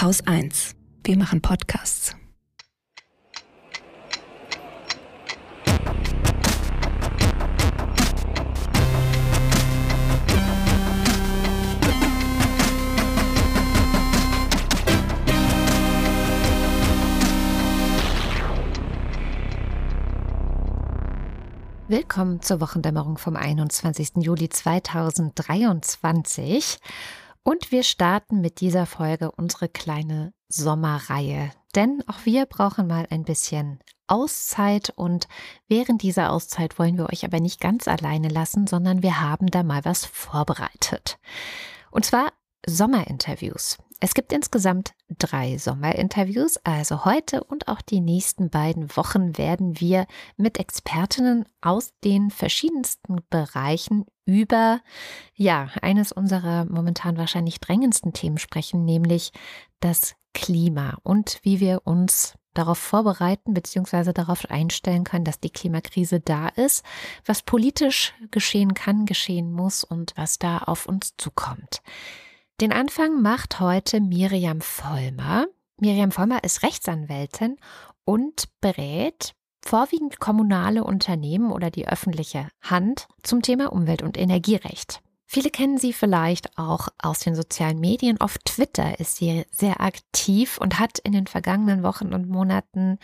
Haus 1. Wir machen Podcasts. Willkommen zur Wochendämmerung vom 21. Juli 2023. Und wir starten mit dieser Folge unsere kleine Sommerreihe. Denn auch wir brauchen mal ein bisschen Auszeit und während dieser Auszeit wollen wir euch aber nicht ganz alleine lassen, sondern wir haben da mal was vorbereitet. Und zwar Sommerinterviews. Es gibt insgesamt drei Sommerinterviews, also heute und auch die nächsten beiden Wochen werden wir mit Expertinnen aus den verschiedensten Bereichen über, ja, eines unserer momentan wahrscheinlich drängendsten Themen sprechen, nämlich das Klima und wie wir uns darauf vorbereiten bzw. darauf einstellen können, dass die Klimakrise da ist, was politisch geschehen kann, geschehen muss und was da auf uns zukommt. Den Anfang macht heute Miriam Vollmer. Miriam Vollmer ist Rechtsanwältin und berät vorwiegend kommunale Unternehmen oder die öffentliche Hand zum Thema Umwelt- und Energierecht. Viele kennen sie vielleicht auch aus den sozialen Medien. Auf Twitter ist sie sehr aktiv und hat in den vergangenen Wochen und Monaten,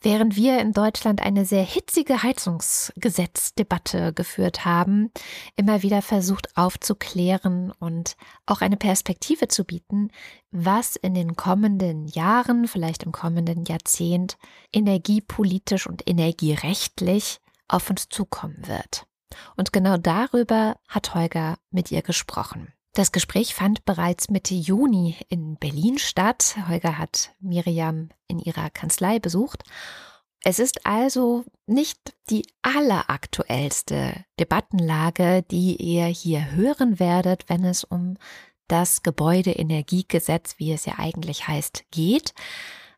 während wir in Deutschland eine sehr hitzige Heizungsgesetzdebatte geführt haben, immer wieder versucht aufzuklären und auch eine Perspektive zu bieten, was in den kommenden Jahren, vielleicht im kommenden Jahrzehnt energiepolitisch und energierechtlich auf uns zukommen wird. Und genau darüber hat Holger mit ihr gesprochen. Das Gespräch fand bereits Mitte Juni in Berlin statt. Holger hat Miriam in ihrer Kanzlei besucht. Es ist also nicht die alleraktuellste Debattenlage, die ihr hier hören werdet, wenn es um das Gebäudeenergiegesetz, wie es ja eigentlich heißt, geht.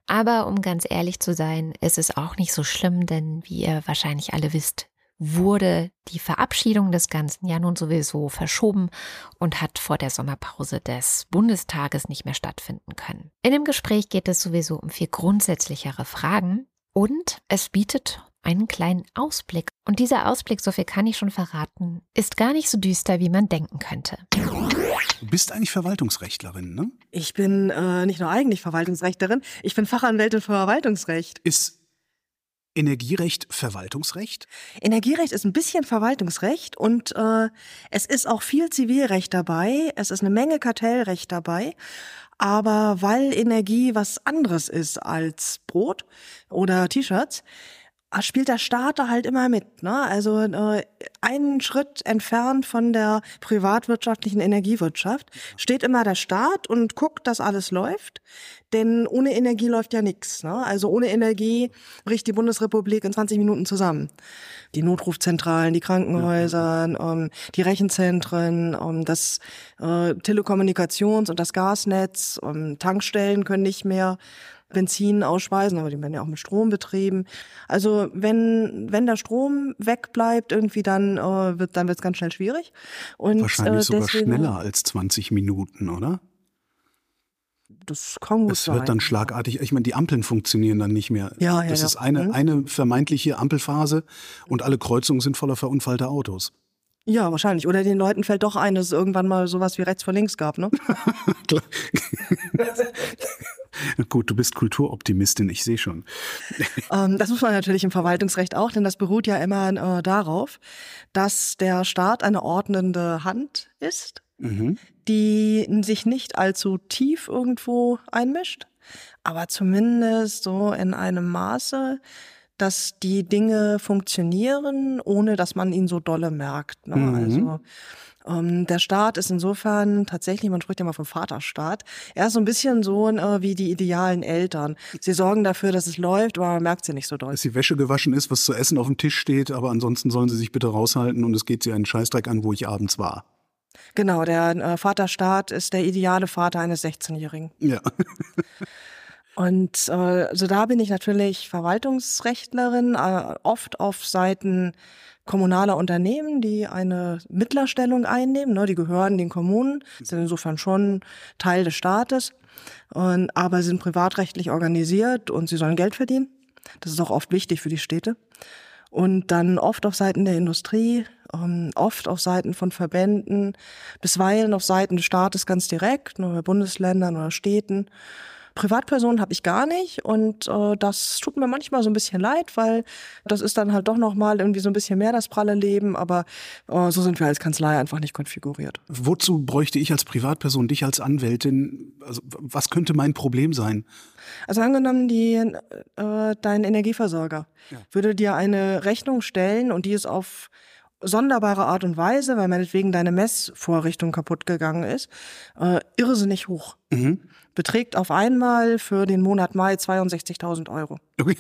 Aber um ganz ehrlich zu sein, ist es auch nicht so schlimm, denn wie ihr wahrscheinlich alle wisst, wurde die Verabschiedung des Ganzen ja nun sowieso verschoben und hat vor der Sommerpause des Bundestages nicht mehr stattfinden können. In dem Gespräch geht es sowieso um viel grundsätzlichere Fragen und es bietet einen kleinen Ausblick. Und dieser Ausblick, so viel kann ich schon verraten, ist gar nicht so düster, wie man denken könnte. Du bist eigentlich Verwaltungsrechtlerin, ne? Ich bin äh, nicht nur eigentlich Verwaltungsrechtlerin, ich bin Fachanwältin für Verwaltungsrecht. Ist Energierecht Verwaltungsrecht? Energierecht ist ein bisschen Verwaltungsrecht und äh, es ist auch viel Zivilrecht dabei, es ist eine Menge Kartellrecht dabei. Aber weil Energie was anderes ist als Brot oder T-Shirts, spielt der Staat da halt immer mit. Ne? Also äh, einen Schritt entfernt von der privatwirtschaftlichen Energiewirtschaft steht immer der Staat und guckt, dass alles läuft. Denn ohne Energie läuft ja nichts. Ne? Also ohne Energie bricht die Bundesrepublik in 20 Minuten zusammen. Die Notrufzentralen, die Krankenhäuser, ähm, die Rechenzentren, ähm, das äh, Telekommunikations- und das Gasnetz, ähm, Tankstellen können nicht mehr Benzin ausschweißen, aber die werden ja auch mit Strom betrieben. Also wenn, wenn der Strom wegbleibt, irgendwie dann äh, wird dann wird's ganz schnell schwierig. Und, Wahrscheinlich äh, sogar schneller als 20 Minuten, oder? Das kann gut es sein. Es wird dann schlagartig, ich meine, die Ampeln funktionieren dann nicht mehr. Ja, ja, das ja. ist eine, mhm. eine vermeintliche Ampelphase und alle Kreuzungen sind voller verunfallter Autos. Ja, wahrscheinlich. Oder den Leuten fällt doch ein, dass es irgendwann mal sowas wie rechts vor links gab, ne? Gut, du bist Kulturoptimistin, ich sehe schon. Ähm, das muss man natürlich im Verwaltungsrecht auch, denn das beruht ja immer äh, darauf, dass der Staat eine ordnende Hand ist, mhm. die sich nicht allzu tief irgendwo einmischt, aber zumindest so in einem Maße, dass die Dinge funktionieren, ohne dass man ihn so dolle merkt. Ne? Mhm. Also ähm, der Staat ist insofern tatsächlich, man spricht ja mal vom Vaterstaat, er ist so ein bisschen so äh, wie die idealen Eltern. Sie sorgen dafür, dass es läuft, aber man merkt sie nicht so doll. Dass die Wäsche gewaschen ist, was zu essen auf dem Tisch steht, aber ansonsten sollen sie sich bitte raushalten und es geht sie einen Scheißdreck an, wo ich abends war. Genau, der äh, Vaterstaat ist der ideale Vater eines 16-Jährigen. Ja. Und äh, also da bin ich natürlich Verwaltungsrechtlerin, äh, oft auf Seiten kommunaler Unternehmen, die eine Mittlerstellung einnehmen. Ne, die gehören den Kommunen, sind insofern schon Teil des Staates, und, aber sind privatrechtlich organisiert und sie sollen Geld verdienen. Das ist auch oft wichtig für die Städte. Und dann oft auf Seiten der Industrie, ähm, oft auf Seiten von Verbänden, bisweilen auf Seiten des Staates ganz direkt, nur bei Bundesländern oder Städten. Privatpersonen habe ich gar nicht und äh, das tut mir manchmal so ein bisschen leid, weil das ist dann halt doch nochmal irgendwie so ein bisschen mehr das pralle Leben, aber äh, so sind wir als Kanzlei einfach nicht konfiguriert. Wozu bräuchte ich als Privatperson dich als Anwältin? Also was könnte mein Problem sein? Also angenommen, die, äh, dein Energieversorger ja. würde dir eine Rechnung stellen und die ist auf sonderbare Art und Weise, weil meinetwegen deine Messvorrichtung kaputt gegangen ist, äh, irrsinnig hoch. Mhm beträgt auf einmal für den Monat Mai 62.000 Euro. Okay.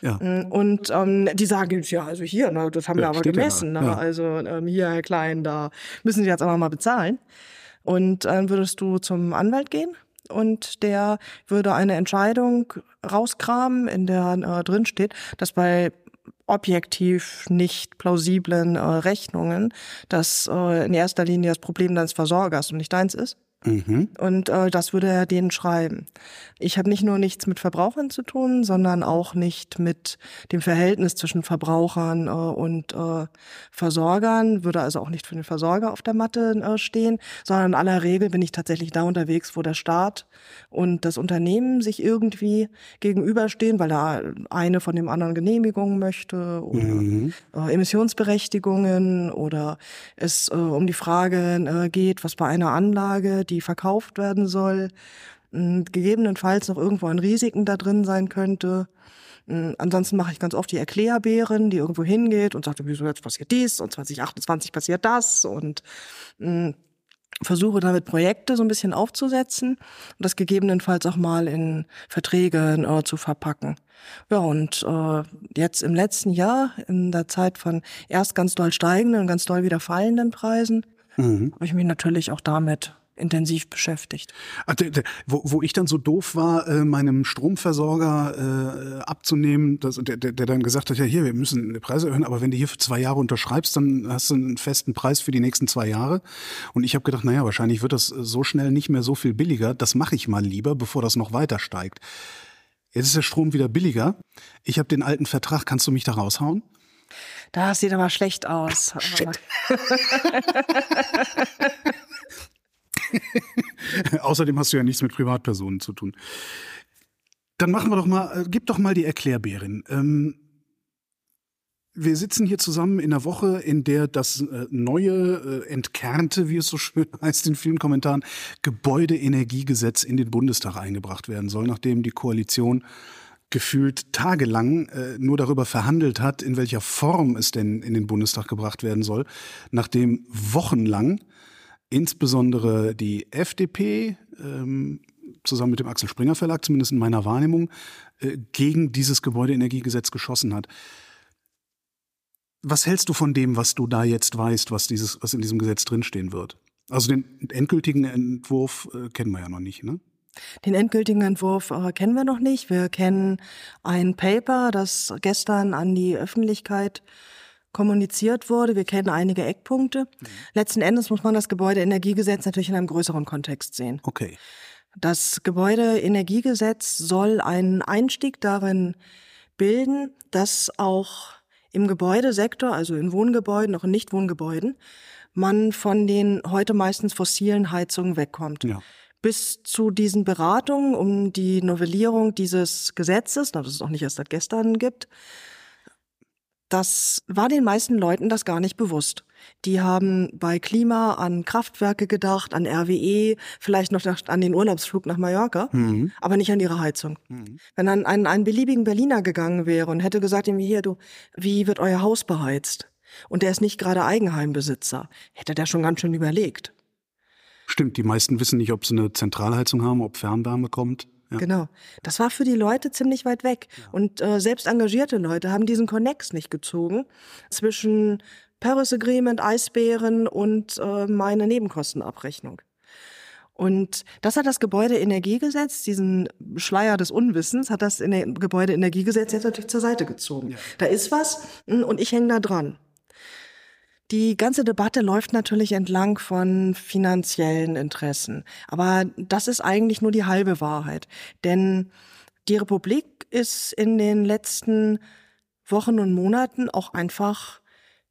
Ja. Mm, und ähm, die sagen, ja, also hier, ne, das haben ja, wir aber gemessen. Ja ne, ja. Also ähm, hier, Herr Klein, da müssen Sie jetzt aber mal bezahlen. Und dann würdest du zum Anwalt gehen und der würde eine Entscheidung rauskramen, in der äh, drin steht, dass bei objektiv nicht plausiblen äh, Rechnungen, dass äh, in erster Linie das Problem deines Versorgers und nicht deins ist. Mhm. Und äh, das würde er denen schreiben. Ich habe nicht nur nichts mit Verbrauchern zu tun, sondern auch nicht mit dem Verhältnis zwischen Verbrauchern äh, und äh, Versorgern, würde also auch nicht für den Versorger auf der Matte äh, stehen, sondern in aller Regel bin ich tatsächlich da unterwegs, wo der Staat und das Unternehmen sich irgendwie gegenüberstehen, weil da eine von dem anderen Genehmigungen möchte oder mhm. äh, Emissionsberechtigungen oder es äh, um die Frage äh, geht, was bei einer Anlage, die verkauft werden soll, äh, gegebenenfalls noch irgendwo an Risiken da drin sein könnte. Äh, ansonsten mache ich ganz oft die Erklärbären, die irgendwo hingeht und sagt, wieso jetzt passiert dies und 2028 passiert das und äh, versuche damit Projekte so ein bisschen aufzusetzen und das gegebenenfalls auch mal in Verträge äh, zu verpacken. Ja, und äh, jetzt im letzten Jahr, in der Zeit von erst ganz doll steigenden und ganz doll wieder fallenden Preisen, mhm. habe ich mich natürlich auch damit intensiv beschäftigt. Wo, wo ich dann so doof war, äh, meinem Stromversorger äh, abzunehmen, dass, der, der, der dann gesagt hat, ja hier, wir müssen die Preise erhöhen, aber wenn du hier für zwei Jahre unterschreibst, dann hast du einen festen Preis für die nächsten zwei Jahre. Und ich habe gedacht, naja, wahrscheinlich wird das so schnell nicht mehr so viel billiger. Das mache ich mal lieber, bevor das noch weiter steigt. Jetzt ist der Strom wieder billiger. Ich habe den alten Vertrag, kannst du mich da raushauen? Das sieht aber schlecht aus. Shit. Außerdem hast du ja nichts mit Privatpersonen zu tun. Dann machen wir doch mal, äh, gib doch mal die Erklärbärin. Ähm, wir sitzen hier zusammen in einer Woche, in der das äh, neue, äh, entkernte, wie es so schön heißt in vielen Kommentaren, Gebäudeenergiegesetz in den Bundestag eingebracht werden soll, nachdem die Koalition gefühlt tagelang äh, nur darüber verhandelt hat, in welcher Form es denn in den Bundestag gebracht werden soll, nachdem wochenlang insbesondere die FDP ähm, zusammen mit dem Axel Springer Verlag, zumindest in meiner Wahrnehmung, äh, gegen dieses Gebäudeenergiegesetz geschossen hat. Was hältst du von dem, was du da jetzt weißt, was dieses, was in diesem Gesetz drinstehen wird? Also den endgültigen Entwurf äh, kennen wir ja noch nicht, ne? Den endgültigen Entwurf äh, kennen wir noch nicht. Wir kennen ein Paper, das gestern an die Öffentlichkeit kommuniziert wurde. Wir kennen einige Eckpunkte. Mhm. Letzten Endes muss man das Gebäudeenergiegesetz natürlich in einem größeren Kontext sehen. Okay. Das Gebäudeenergiegesetz soll einen Einstieg darin bilden, dass auch im Gebäudesektor, also in Wohngebäuden, auch in Nichtwohngebäuden, man von den heute meistens fossilen Heizungen wegkommt. Ja. Bis zu diesen Beratungen um die Novellierung dieses Gesetzes, das es auch nicht erst seit gestern gibt, das war den meisten Leuten das gar nicht bewusst. Die haben bei Klima an Kraftwerke gedacht, an RWE, vielleicht noch an den Urlaubsflug nach Mallorca, mhm. aber nicht an ihre Heizung. Mhm. Wenn dann ein, ein beliebigen Berliner gegangen wäre und hätte gesagt, ihm hier, du, wie wird euer Haus beheizt? Und der ist nicht gerade Eigenheimbesitzer, hätte der schon ganz schön überlegt. Stimmt, die meisten wissen nicht, ob sie eine Zentralheizung haben, ob Fernwärme kommt. Ja. Genau. Das war für die Leute ziemlich weit weg. Ja. Und äh, selbst engagierte Leute haben diesen Connex nicht gezogen zwischen Paris Agreement, Eisbären und äh, meine Nebenkostenabrechnung. Und das hat das Gebäudeenergiegesetz, diesen Schleier des Unwissens, hat das Gebäudeenergiegesetz jetzt natürlich zur Seite gezogen. Ja. Da ist was hm, und ich hänge da dran. Die ganze Debatte läuft natürlich entlang von finanziellen Interessen. Aber das ist eigentlich nur die halbe Wahrheit. Denn die Republik ist in den letzten Wochen und Monaten auch einfach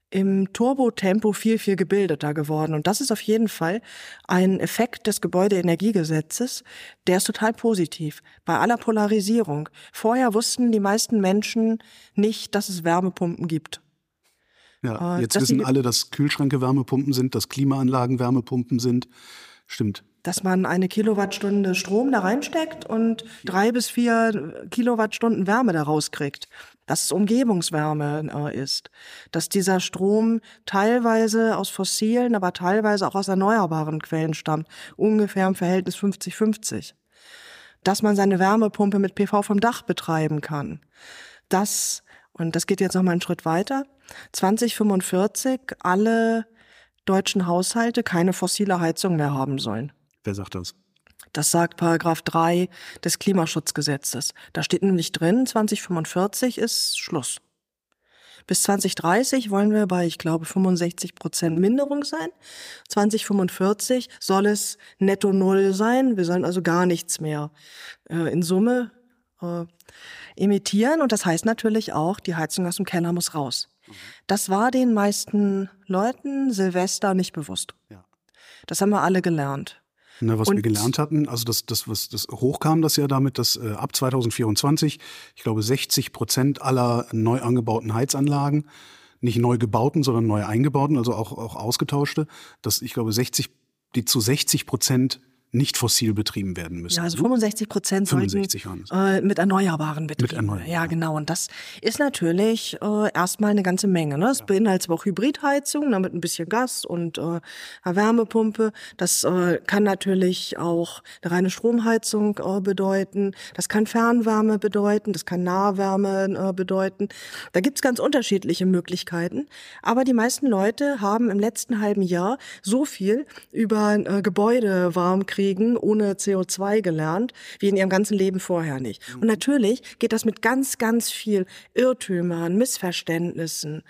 im Turbotempo viel, viel gebildeter geworden. Und das ist auf jeden Fall ein Effekt des Gebäudeenergiegesetzes, der ist total positiv. Bei aller Polarisierung. Vorher wussten die meisten Menschen nicht, dass es Wärmepumpen gibt. Ja, äh, jetzt wissen alle, dass Kühlschränke Wärmepumpen sind, dass Klimaanlagen Wärmepumpen sind. Stimmt. Dass man eine Kilowattstunde Strom da reinsteckt und drei bis vier Kilowattstunden Wärme da rauskriegt dass es Umgebungswärme äh, ist, dass dieser Strom teilweise aus fossilen, aber teilweise auch aus erneuerbaren Quellen stammt, ungefähr im Verhältnis 50-50. Dass man seine Wärmepumpe mit PV vom Dach betreiben kann. Das, und das geht jetzt noch mal einen Schritt weiter, 2045 alle deutschen Haushalte keine fossile Heizung mehr haben sollen. Wer sagt das? Das sagt Paragraph 3 des Klimaschutzgesetzes. Da steht nämlich drin, 2045 ist Schluss. Bis 2030 wollen wir bei, ich glaube, 65 Prozent Minderung sein. 2045 soll es netto null sein. Wir sollen also gar nichts mehr äh, in Summe äh, emittieren. Und das heißt natürlich auch, die Heizung aus dem Keller muss raus. Mhm. Das war den meisten Leuten Silvester nicht bewusst. Ja. Das haben wir alle gelernt. Ne, was und wir gelernt hatten, also das, das, was das hochkam, das ja damit, dass äh, ab 2024, ich glaube, 60 Prozent aller neu angebauten Heizanlagen, nicht neu gebauten, sondern neu eingebauten, also auch, auch ausgetauschte, dass ich glaube, 60, die zu 60 Prozent nicht fossil betrieben werden müssen. Ja, also 65 Prozent sollten äh, mit Erneuerbaren betrieben. Mit Erneuerbaren. Ja, genau. Und das ist natürlich äh, erstmal eine ganze Menge. Ne? Es ja. beinhaltet auch Hybridheizung, ne, mit ein bisschen Gas und äh, Wärmepumpe. Das äh, kann natürlich auch eine reine Stromheizung äh, bedeuten. Das kann Fernwärme bedeuten. Das kann Nahwärme äh, bedeuten. Da gibt's ganz unterschiedliche Möglichkeiten. Aber die meisten Leute haben im letzten halben Jahr so viel über äh, Gebäude warm kriegen ohne CO2 gelernt, wie in ihrem ganzen Leben vorher nicht. Und natürlich geht das mit ganz, ganz viel Irrtümern, Missverständnissen,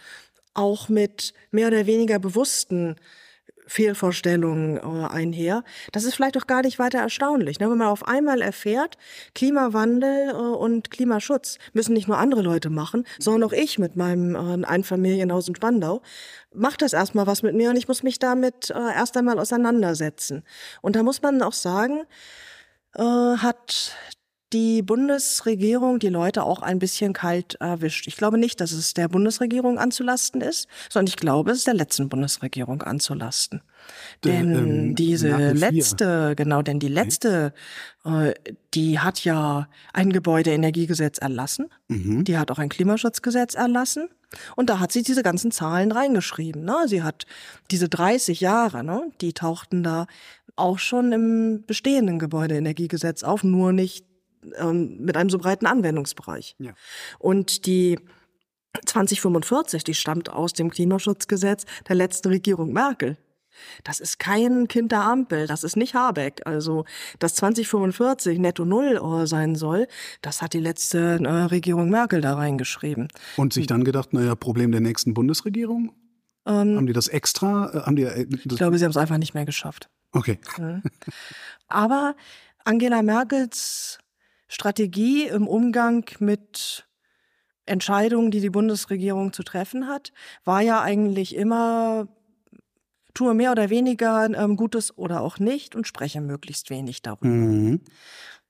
auch mit mehr oder weniger bewussten Fehlvorstellungen äh, einher. Das ist vielleicht auch gar nicht weiter erstaunlich. Ne? Wenn man auf einmal erfährt, Klimawandel äh, und Klimaschutz müssen nicht nur andere Leute machen, sondern auch ich mit meinem äh, Einfamilienhaus in Spandau, macht das erstmal was mit mir und ich muss mich damit erst einmal auseinandersetzen. Und da muss man auch sagen, hat die Bundesregierung die Leute auch ein bisschen kalt erwischt. Ich glaube nicht, dass es der Bundesregierung anzulasten ist, sondern ich glaube, es ist der letzten Bundesregierung anzulasten. Denn ähm, diese letzte, genau, denn die letzte, äh, die hat ja ein Gebäudeenergiegesetz erlassen. Mhm. Die hat auch ein Klimaschutzgesetz erlassen. Und da hat sie diese ganzen Zahlen reingeschrieben. Ne? Sie hat diese 30 Jahre, ne, die tauchten da auch schon im bestehenden Gebäudeenergiegesetz auf, nur nicht ähm, mit einem so breiten Anwendungsbereich. Ja. Und die 2045, die stammt aus dem Klimaschutzgesetz der letzten Regierung Merkel. Das ist kein Kind der Ampel, das ist nicht Habeck. Also, dass 2045 netto null äh, sein soll, das hat die letzte äh, Regierung Merkel da reingeschrieben. Und sich dann gedacht, naja, Problem der nächsten Bundesregierung? Ähm, haben die das extra? Äh, haben die, äh, ich glaube, sie haben es einfach nicht mehr geschafft. Okay. Aber Angela Merkels Strategie im Umgang mit Entscheidungen, die die Bundesregierung zu treffen hat, war ja eigentlich immer tue mehr oder weniger ähm, Gutes oder auch nicht und spreche möglichst wenig darüber. Mhm.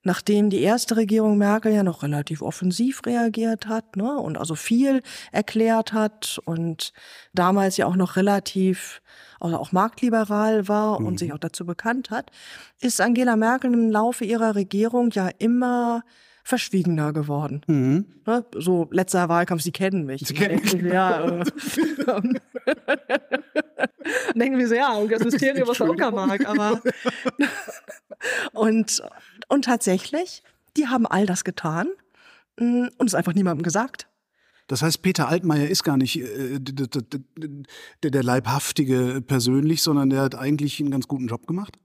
Nachdem die erste Regierung Merkel ja noch relativ offensiv reagiert hat ne, und also viel erklärt hat und damals ja auch noch relativ also auch marktliberal war mhm. und sich auch dazu bekannt hat, ist Angela Merkel im Laufe ihrer Regierung ja immer verschwiegener geworden. Mhm. Ne? So letzter Wahlkampf, Sie kennen mich. Sie kennen mich. Ja. Äh, denken wir so, ja, das Mysterium aus der Uckermark, aber und, und tatsächlich, die haben all das getan mm, und es einfach niemandem gesagt. Das heißt, Peter Altmaier ist gar nicht äh, der, der Leibhaftige persönlich, sondern der hat eigentlich einen ganz guten Job gemacht?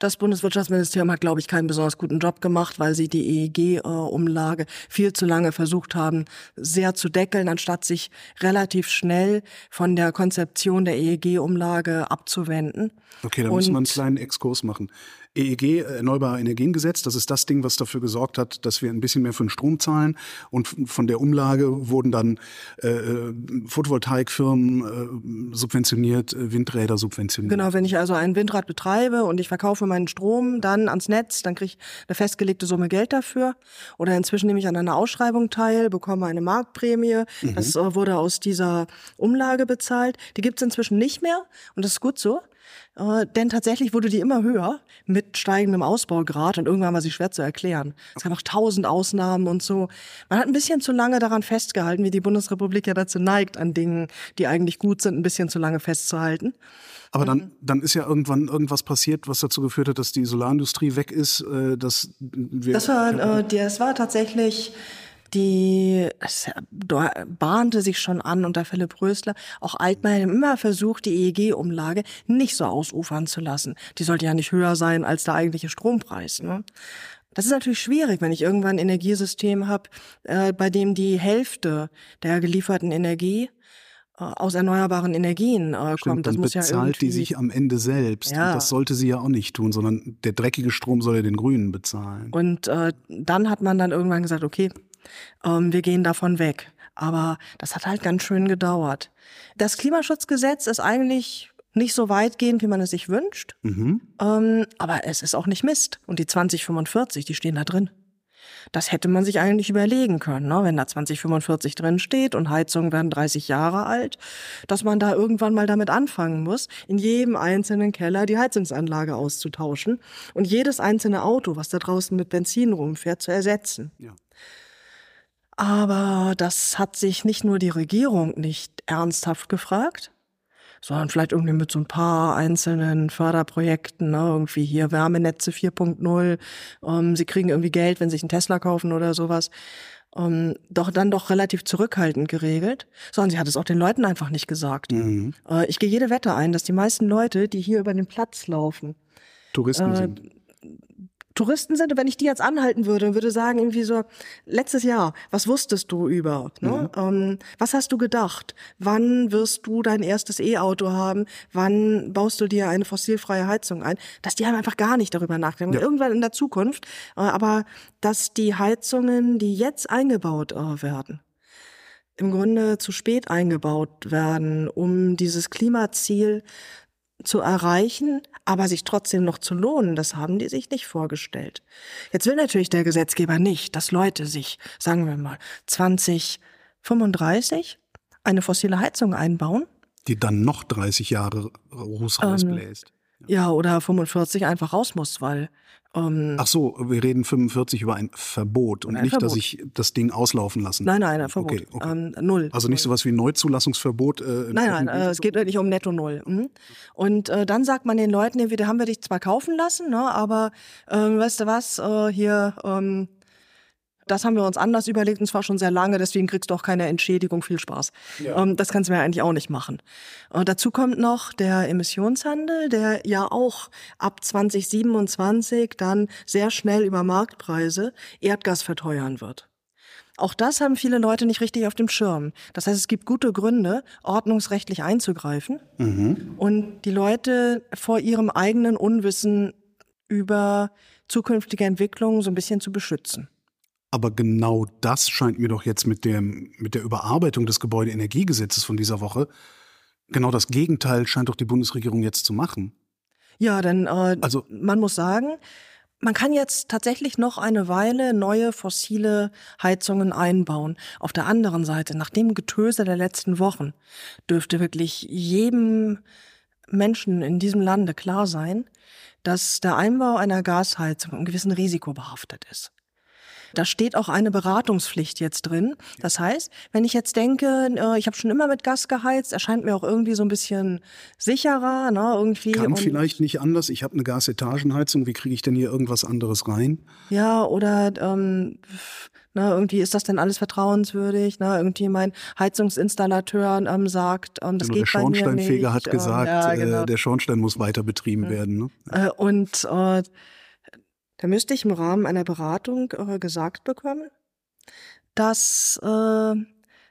Das Bundeswirtschaftsministerium hat, glaube ich, keinen besonders guten Job gemacht, weil sie die EEG-Umlage viel zu lange versucht haben, sehr zu deckeln, anstatt sich relativ schnell von der Konzeption der EEG-Umlage abzuwenden. Okay, da müssen wir einen kleinen Exkurs machen. EEG, Erneuerbare Energiengesetz, das ist das Ding, was dafür gesorgt hat, dass wir ein bisschen mehr für den Strom zahlen. Und von der Umlage wurden dann äh, äh Photovoltaikfirmen äh, subventioniert, äh, Windräder subventioniert. Genau, wenn ich also ein Windrad betreibe und ich verkaufe meinen Strom dann ans Netz, dann kriege ich eine festgelegte Summe Geld dafür. Oder inzwischen nehme ich an einer Ausschreibung teil, bekomme eine Marktprämie. Mhm. Das äh, wurde aus dieser Umlage bezahlt. Die gibt es inzwischen nicht mehr und das ist gut so. Äh, denn tatsächlich wurde die immer höher mit steigendem Ausbaugrad und irgendwann war sie schwer zu erklären. Es gab noch tausend Ausnahmen und so. Man hat ein bisschen zu lange daran festgehalten, wie die Bundesrepublik ja dazu neigt, an Dingen, die eigentlich gut sind, ein bisschen zu lange festzuhalten. Aber dann, dann ist ja irgendwann irgendwas passiert, was dazu geführt hat, dass die Solarindustrie weg ist. Äh, dass wir das war, äh, das war tatsächlich die es bahnte sich schon an unter Philipp Rösler. Auch Altmaier immer versucht, die EEG-Umlage nicht so ausufern zu lassen. Die sollte ja nicht höher sein als der eigentliche Strompreis. Ne? Das ist natürlich schwierig, wenn ich irgendwann ein Energiesystem habe, äh, bei dem die Hälfte der gelieferten Energie äh, aus erneuerbaren Energien äh, Stimmt, kommt. Das muss bezahlt ja irgendwie... die sich am Ende selbst. Ja. Und das sollte sie ja auch nicht tun, sondern der dreckige Strom soll ja den Grünen bezahlen. Und äh, dann hat man dann irgendwann gesagt, okay, ähm, wir gehen davon weg. Aber das hat halt ganz schön gedauert. Das Klimaschutzgesetz ist eigentlich nicht so weitgehend, wie man es sich wünscht. Mhm. Ähm, aber es ist auch nicht Mist. Und die 2045, die stehen da drin. Das hätte man sich eigentlich überlegen können, ne? wenn da 2045 drin steht und Heizungen werden 30 Jahre alt, dass man da irgendwann mal damit anfangen muss, in jedem einzelnen Keller die Heizungsanlage auszutauschen und jedes einzelne Auto, was da draußen mit Benzin rumfährt, zu ersetzen. Ja. Aber das hat sich nicht nur die Regierung nicht ernsthaft gefragt, sondern vielleicht irgendwie mit so ein paar einzelnen Förderprojekten, ne? irgendwie hier Wärmenetze 4.0, ähm, sie kriegen irgendwie Geld, wenn sie sich einen Tesla kaufen oder sowas. Ähm, doch dann doch relativ zurückhaltend geregelt, sondern sie hat es auch den Leuten einfach nicht gesagt. Mhm. Äh, ich gehe jede Wette ein, dass die meisten Leute, die hier über den Platz laufen, Touristen äh, sind Touristen sind, und wenn ich die jetzt anhalten würde und würde sagen, irgendwie so, letztes Jahr, was wusstest du über? Ne? Mhm. Ähm, was hast du gedacht? Wann wirst du dein erstes E-Auto haben? Wann baust du dir eine fossilfreie Heizung ein? Dass die haben einfach gar nicht darüber nachgedacht. Ja. Irgendwann in der Zukunft. Äh, aber dass die Heizungen, die jetzt eingebaut äh, werden, im Grunde zu spät eingebaut werden, um dieses Klimaziel zu erreichen, aber sich trotzdem noch zu lohnen, das haben die sich nicht vorgestellt. Jetzt will natürlich der Gesetzgeber nicht, dass Leute sich, sagen wir mal, 2035 eine fossile Heizung einbauen. Die dann noch 30 Jahre Ruß ähm, rausbläst. Ähm, ja, oder 45 einfach raus muss, weil ähm, Ach so, wir reden 45 über ein Verbot und ein nicht, Verbot. dass ich das Ding auslaufen lassen. Nein, nein, ein Verbot. Okay, okay. Ähm, null. Also nicht sowas wie Neuzulassungsverbot. Äh, nein, nein, äh, es geht wirklich um Netto Null. Mhm. Und äh, dann sagt man den Leuten, entweder haben wir dich zwar kaufen lassen, ne, aber äh, weißt du was, äh, hier ähm, das haben wir uns anders überlegt und zwar schon sehr lange, deswegen kriegst du auch keine Entschädigung. Viel Spaß. Ja. Ähm, das kannst du mir eigentlich auch nicht machen. Und dazu kommt noch der Emissionshandel, der ja auch ab 2027 dann sehr schnell über Marktpreise Erdgas verteuern wird. Auch das haben viele Leute nicht richtig auf dem Schirm. Das heißt, es gibt gute Gründe, ordnungsrechtlich einzugreifen mhm. und die Leute vor ihrem eigenen Unwissen über zukünftige Entwicklungen so ein bisschen zu beschützen. Aber genau das scheint mir doch jetzt mit, dem, mit der Überarbeitung des Gebäudeenergiegesetzes von dieser Woche, genau das Gegenteil scheint doch die Bundesregierung jetzt zu machen. Ja, denn äh, also, man muss sagen, man kann jetzt tatsächlich noch eine Weile neue fossile Heizungen einbauen. Auf der anderen Seite, nach dem Getöse der letzten Wochen, dürfte wirklich jedem Menschen in diesem Lande klar sein, dass der Einbau einer Gasheizung ein gewissen Risiko behaftet ist. Da steht auch eine Beratungspflicht jetzt drin. Das heißt, wenn ich jetzt denke, äh, ich habe schon immer mit Gas geheizt, erscheint mir auch irgendwie so ein bisschen sicherer, ne, irgendwie. Kann und- vielleicht nicht anders. Ich habe eine Gasetagenheizung. Wie kriege ich denn hier irgendwas anderes rein? Ja, oder ähm, na, irgendwie ist das denn alles vertrauenswürdig? Na, irgendwie mein Heizungsinstallateur ähm, sagt, ähm, das Genau, der geht bei mir Schornsteinfeger nicht. hat ähm, gesagt, ja, genau. äh, der Schornstein muss weiter betrieben werden. Ne? Äh, und äh, da müsste ich im Rahmen einer Beratung äh, gesagt bekommen, dass äh,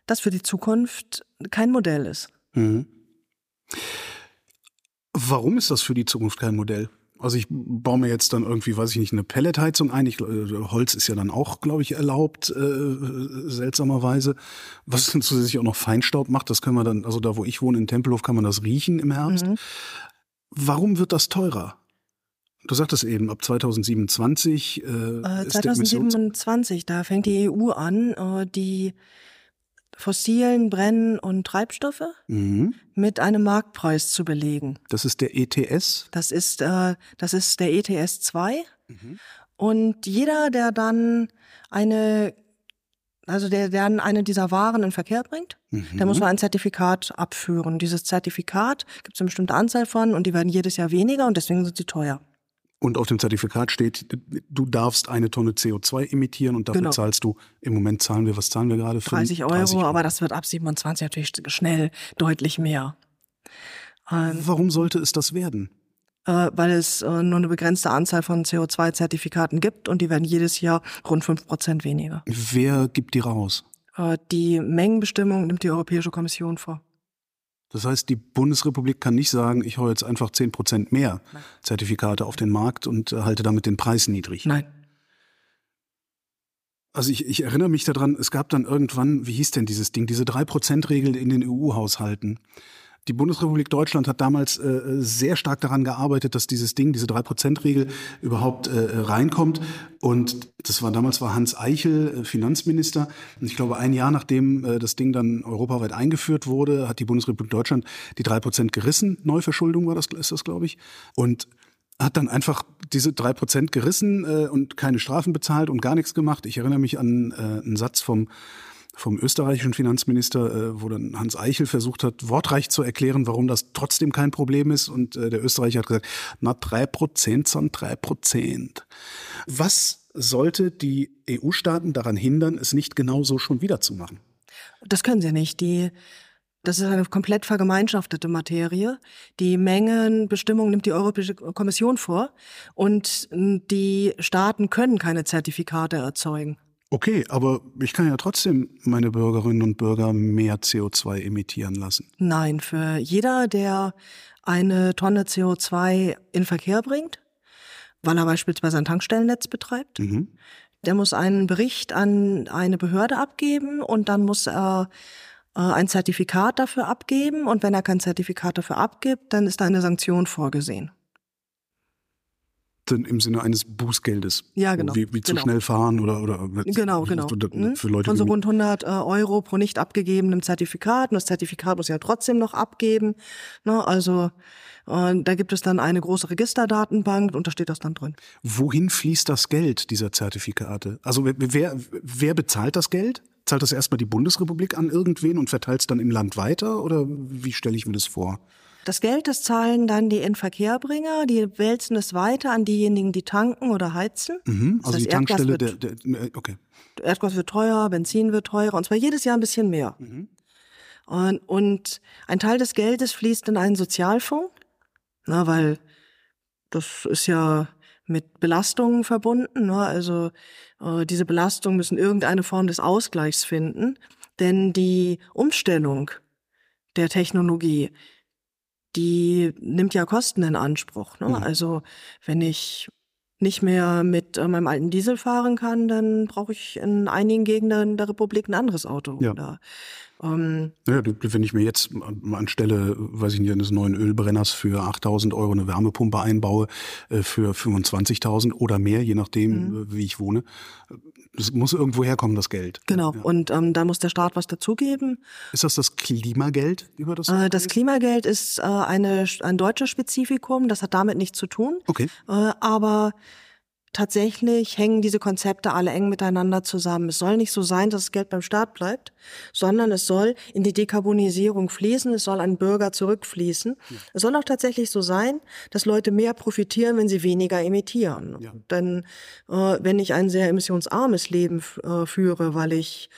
das für die Zukunft kein Modell ist. Mhm. Warum ist das für die Zukunft kein Modell? Also ich baue mir jetzt dann irgendwie, weiß ich nicht, eine Pelletheizung ein. Ich, äh, Holz ist ja dann auch, glaube ich, erlaubt, äh, seltsamerweise. Was dann zusätzlich auch noch Feinstaub macht, das können wir dann, also da wo ich wohne in Tempelhof, kann man das riechen im Herbst. Mhm. Warum wird das teurer? Du sagtest eben, ab 2027 äh, Äh, ist der Emissions 2027, da fängt die EU an, äh, die fossilen Brennen- und Treibstoffe mhm. mit einem Marktpreis zu belegen. Das ist der ETS. Das ist, äh, das ist der ETS 2. Mhm. Und jeder, der dann eine, also der, der dann eine dieser Waren in Verkehr bringt, der muss man ein Zertifikat abführen. Dieses Zertifikat gibt es eine bestimmte Anzahl von und die werden jedes Jahr weniger und deswegen sind sie teuer. Und auf dem Zertifikat steht, du darfst eine Tonne CO2 emittieren und dafür Genau. zahlst du, im Moment zahlen wir, was zahlen wir gerade? 30 Euro, aber das wird ab 27 natürlich schnell deutlich mehr. Ähm, Warum sollte es das werden? äh, weil es äh, nur eine begrenzte Anzahl von CO2-Zertifikaten gibt und die werden jedes Jahr rund 5% weniger. Wer gibt die raus? Äh, die Mengenbestimmung nimmt die Europäische Kommission vor. Das heißt, die Bundesrepublik kann nicht sagen, ich hau jetzt einfach 10 Prozent mehr Zertifikate auf den Markt und äh, halte damit den Preis niedrig. Nein. Also ich, ich erinnere mich daran, es gab dann irgendwann, wie hieß denn dieses Ding, diese 3%-Regel in den EU-Haushalten. Die Bundesrepublik Deutschland hat damals äh, sehr stark daran gearbeitet, dass dieses Ding, diese 3%-Regel überhaupt äh, reinkommt. Und das war damals war Hans Eichel äh, Finanzminister. Und ich glaube, ein Jahr nachdem äh, das Ding dann europaweit eingeführt wurde, hat die Bundesrepublik Deutschland die 3% gerissen. Neuverschuldung war das, ist das, glaube ich. Und hat dann einfach diese drei Prozent gerissen äh, und keine Strafen bezahlt und gar nichts gemacht. Ich erinnere mich an äh, einen Satz vom vom österreichischen Finanzminister, äh, wo dann Hans Eichel versucht hat, wortreich zu erklären, warum das trotzdem kein Problem ist. Und äh, der Österreicher hat gesagt, na drei Prozent sind drei Prozent. Was sollte die EU-Staaten daran hindern, es nicht genauso schon wieder zu machen? Das können sie nicht. Die, das ist eine komplett vergemeinschaftete Materie. Die Mengenbestimmung nimmt die Europäische Kommission vor und die Staaten können keine Zertifikate erzeugen. Okay, aber ich kann ja trotzdem meine Bürgerinnen und Bürger mehr CO2 emittieren lassen. Nein, für jeder, der eine Tonne CO2 in Verkehr bringt, weil er beispielsweise ein Tankstellennetz betreibt, Mhm. der muss einen Bericht an eine Behörde abgeben und dann muss er äh, ein Zertifikat dafür abgeben und wenn er kein Zertifikat dafür abgibt, dann ist da eine Sanktion vorgesehen. Im Sinne eines Bußgeldes. Ja, genau. Wie, wie zu Genau. schnell fahren oder, oder Genau, genau. Mhm. für Leute Von so rund 100 äh, Euro pro nicht abgegebenem Zertifikat. Und das Zertifikat muss ja trotzdem noch abgeben. Ne, also äh, da gibt es dann eine große Registerdatenbank und da steht das dann drin. Wohin fließt das Geld dieser Zertifikate? Also wer, wer, wer bezahlt das Geld? Zahlt das erstmal die Bundesrepublik an irgendwen und verteilt es dann im Land weiter? Oder wie stelle ich mir das vor? Das Geld, das zahlen dann die Inverkehrbringer, die wälzen es weiter an diejenigen, die tanken oder heizen. Mhm, also Das die Erdgas Tankstelle, der, wird- der, äh, okay. Erdgas wird teuer, Benzin wird teurer und zwar jedes Jahr ein bisschen mehr. Und, und ein Teil des Geldes fließt in einen Sozialfonds, na, weil das ist ja mit Belastungen verbunden. Ne? Also äh, diese Belastungen müssen irgendeine Form des Ausgleichs finden, denn die Umstellung der Technologie, die nimmt ja Kosten in Anspruch. Ne? Mhm. Also wenn ich nicht mehr mit äh, meinem alten Diesel fahren kann, dann brauche ich in einigen Gegenden der Republik ein anderes Auto. Ja. Oder, ähm, Ja, wenn ich mir jetzt anstelle, weiß ich nicht, eines neuen Ölbrenners für 8000 Euro eine Wärmepumpe einbaue, äh, für 25.000 oder mehr, je nachdem, Mhm. äh, wie ich wohne, das muss irgendwo herkommen, das Geld. genau. Ja. Und ähm, da muss der Staat was dazugeben. Ist das das Klimageld, über das? Äh, das Klimageld ist äh, eine, ein deutsches Spezifikum, das hat damit nichts zu tun. okay. Äh, aber tatsächlich hängen diese Konzepte alle eng miteinander zusammen. Es soll nicht so sein, dass das Geld beim Staat bleibt, sondern es soll in die Dekarbonisierung fließen, es soll an Bürger zurückfließen. Ja. Es soll auch tatsächlich so sein, dass Leute mehr profitieren, wenn sie weniger emittieren. Ja. Denn äh, wenn ich ein sehr emissionsarmes Leben äh, führe, weil ich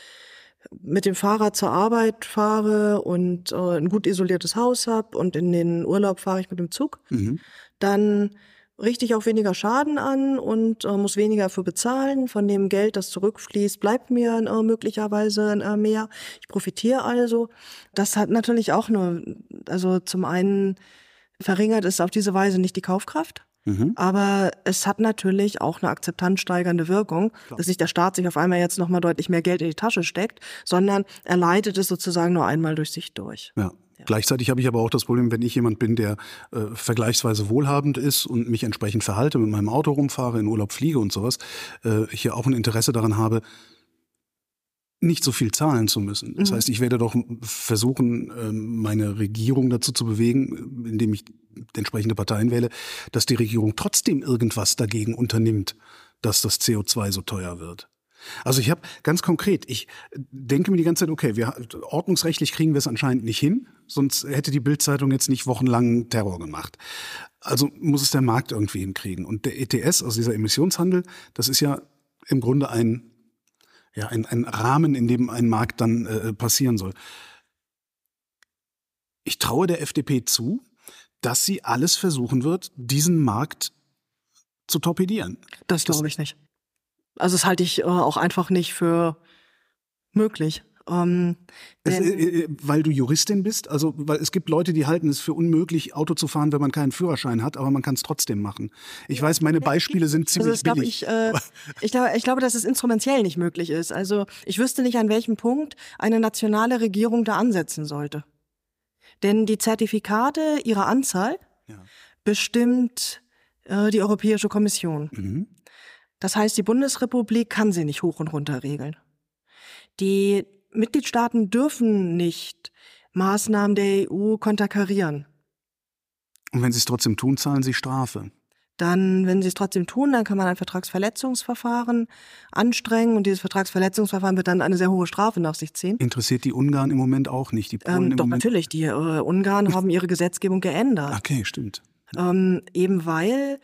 mit dem Fahrrad zur Arbeit fahre und äh, ein gut isoliertes Haus habe und in den Urlaub fahre ich mit dem Zug, mhm. dann richte ich auch weniger Schaden an und äh, muss weniger für bezahlen. Von dem Geld, das zurückfließt, bleibt mir äh, möglicherweise äh, mehr. Ich profitiere also. Das hat natürlich auch nur, also zum einen verringert es auf diese Weise nicht die Kaufkraft. Mhm. Aber es hat natürlich auch eine akzeptanzsteigernde Wirkung, Klar. dass nicht der Staat sich auf einmal jetzt nochmal deutlich mehr Geld in die Tasche steckt, sondern er leitet es sozusagen nur einmal durch sich durch. Ja. Gleichzeitig habe ich aber auch das Problem, wenn ich jemand bin, der äh, vergleichsweise wohlhabend ist und mich entsprechend verhalte, mit meinem Auto rumfahre, in Urlaub fliege und sowas, äh, hier auch ein Interesse daran habe, nicht so viel zahlen zu müssen. Das mhm. heißt, ich werde doch versuchen, ähm, meine Regierung dazu zu bewegen, indem ich entsprechende Parteien wähle, dass die Regierung trotzdem irgendwas dagegen unternimmt, dass das CO2 so teuer wird. Also ich habe ganz konkret, ich denke mir die ganze Zeit, okay, wir, ordnungsrechtlich kriegen wir es anscheinend nicht hin, sonst hätte die Bildzeitung jetzt nicht wochenlang Terror gemacht. Also muss es der Markt irgendwie hinkriegen. Und der ETS, also dieser Emissionshandel, das ist ja im Grunde ein, ja, ein, ein Rahmen, in dem ein Markt dann äh, passieren soll. Ich traue der FDP zu, dass sie alles versuchen wird, diesen Markt zu torpedieren. Das glaube ich nicht. Also das halte ich äh, auch einfach nicht für möglich. Ähm, es, äh, äh, weil du Juristin bist, also weil es gibt Leute, die halten es für unmöglich, Auto zu fahren, wenn man keinen Führerschein hat, aber man kann es trotzdem machen. Ich weiß, meine Beispiele sind ziemlich also glaub, billig. Ich, äh, ich, glaube, ich glaube, dass es instrumentell nicht möglich ist. Also ich wüsste nicht, an welchem Punkt eine nationale Regierung da ansetzen sollte. Denn die Zertifikate ihrer Anzahl ja. bestimmt äh, die Europäische Kommission. Mhm. Das heißt, die Bundesrepublik kann sie nicht hoch und runter regeln. Die Mitgliedstaaten dürfen nicht Maßnahmen der EU konterkarieren. Und wenn sie es trotzdem tun, zahlen sie Strafe. Dann, wenn sie es trotzdem tun, dann kann man ein Vertragsverletzungsverfahren anstrengen und dieses Vertragsverletzungsverfahren wird dann eine sehr hohe Strafe nach sich ziehen. Interessiert die Ungarn im Moment auch nicht? Die Polen ähm, doch, Moment? natürlich. Die äh, Ungarn haben ihre Gesetzgebung geändert. Okay, stimmt. Ähm, eben weil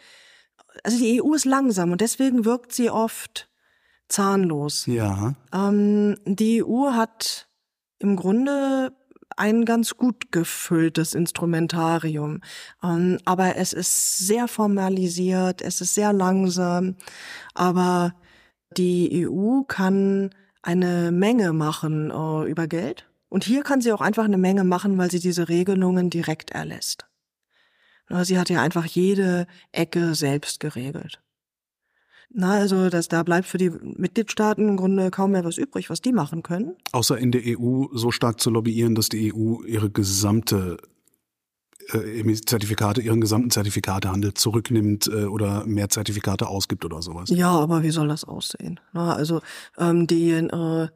also die EU ist langsam und deswegen wirkt sie oft zahnlos. Ja. Ähm, die EU hat im Grunde ein ganz gut gefülltes Instrumentarium. Ähm, aber es ist sehr formalisiert, es ist sehr langsam. Aber die EU kann eine Menge machen äh, über Geld. Und hier kann sie auch einfach eine Menge machen, weil sie diese Regelungen direkt erlässt. Sie hat ja einfach jede Ecke selbst geregelt. Na, also das, da bleibt für die Mitgliedstaaten im Grunde kaum mehr was übrig, was die machen können. Außer in der EU so stark zu lobbyieren, dass die EU ihre gesamte äh, Zertifikate, ihren gesamten Zertifikatehandel zurücknimmt äh, oder mehr Zertifikate ausgibt oder sowas. Ja, aber wie soll das aussehen? Na, also ähm, die äh,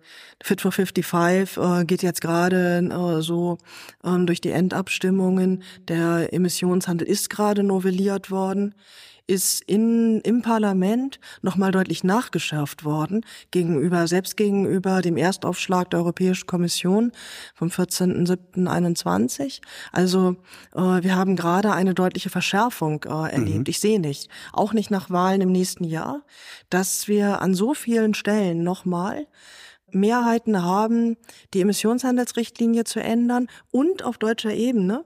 Fit for 55 äh, geht jetzt gerade äh, so ähm, durch die Endabstimmungen. Der Emissionshandel ist gerade novelliert worden ist in, im Parlament nochmal deutlich nachgeschärft worden gegenüber, selbst gegenüber dem Erstaufschlag der Europäischen Kommission vom 14.07.21. Also äh, wir haben gerade eine deutliche Verschärfung äh, erlebt. Mhm. Ich sehe nicht, auch nicht nach Wahlen im nächsten Jahr, dass wir an so vielen Stellen nochmal Mehrheiten haben, die Emissionshandelsrichtlinie zu ändern und auf deutscher Ebene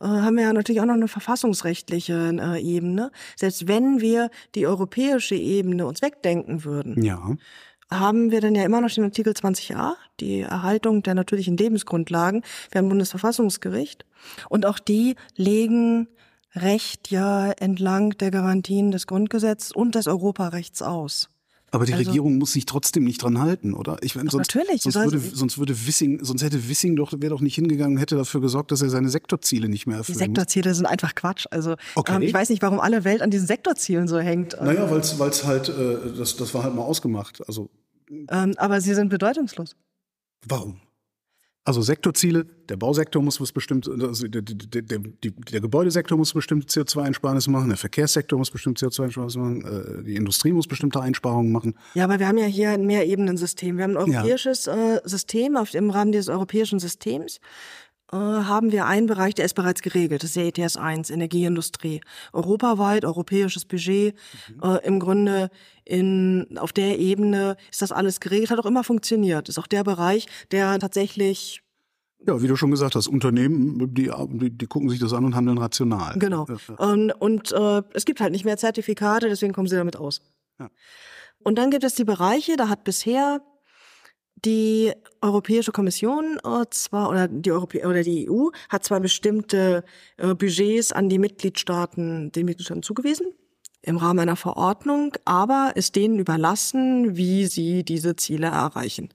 äh, haben wir ja natürlich auch noch eine verfassungsrechtliche äh, Ebene. Selbst wenn wir die europäische Ebene uns wegdenken würden, ja. haben wir dann ja immer noch den Artikel 20a, die Erhaltung der natürlichen Lebensgrundlagen. Wir haben Bundesverfassungsgericht und auch die legen Recht ja entlang der Garantien des Grundgesetzes und des Europarechts aus. Aber die also, Regierung muss sich trotzdem nicht dran halten, oder? Ich meine, sonst, natürlich. Sonst würde, sonst würde Wissing, sonst hätte Wissing doch, wäre doch nicht hingegangen und hätte dafür gesorgt, dass er seine Sektorziele nicht mehr erfüllt. Die Sektorziele sind einfach Quatsch. Also okay. ähm, ich weiß nicht, warum alle Welt an diesen Sektorzielen so hängt. Naja, weil es halt, äh, das, das war halt mal ausgemacht. Also. Ähm, aber sie sind bedeutungslos. Warum? Also Sektorziele, der Bausektor muss was bestimmt, also der, der, der, der Gebäudesektor muss bestimmte CO2-Einsparnisse machen, der Verkehrssektor muss bestimmte CO2-Einsparnisse machen, äh, die Industrie muss bestimmte Einsparungen machen. Ja, aber wir haben ja hier ein Mehrebenensystem. Wir haben ein europäisches ja. äh, System auf, im Rahmen dieses europäischen Systems haben wir einen Bereich, der ist bereits geregelt. Das ist der ETS 1, Energieindustrie. Europaweit, europäisches Budget. Mhm. Äh, Im Grunde in, auf der Ebene ist das alles geregelt, hat auch immer funktioniert. Ist auch der Bereich, der tatsächlich ja, wie du schon gesagt hast, Unternehmen, die, die, die gucken sich das an und handeln rational. Genau. Und, und äh, es gibt halt nicht mehr Zertifikate, deswegen kommen sie damit aus. Ja. Und dann gibt es die Bereiche, da hat bisher die Europäische Kommission äh, zwar oder die Europä oder die EU hat zwar bestimmte äh, Budgets an die Mitgliedstaaten, den Mitgliedstaaten zugewiesen im Rahmen einer Verordnung, aber ist denen überlassen, wie sie diese Ziele erreichen.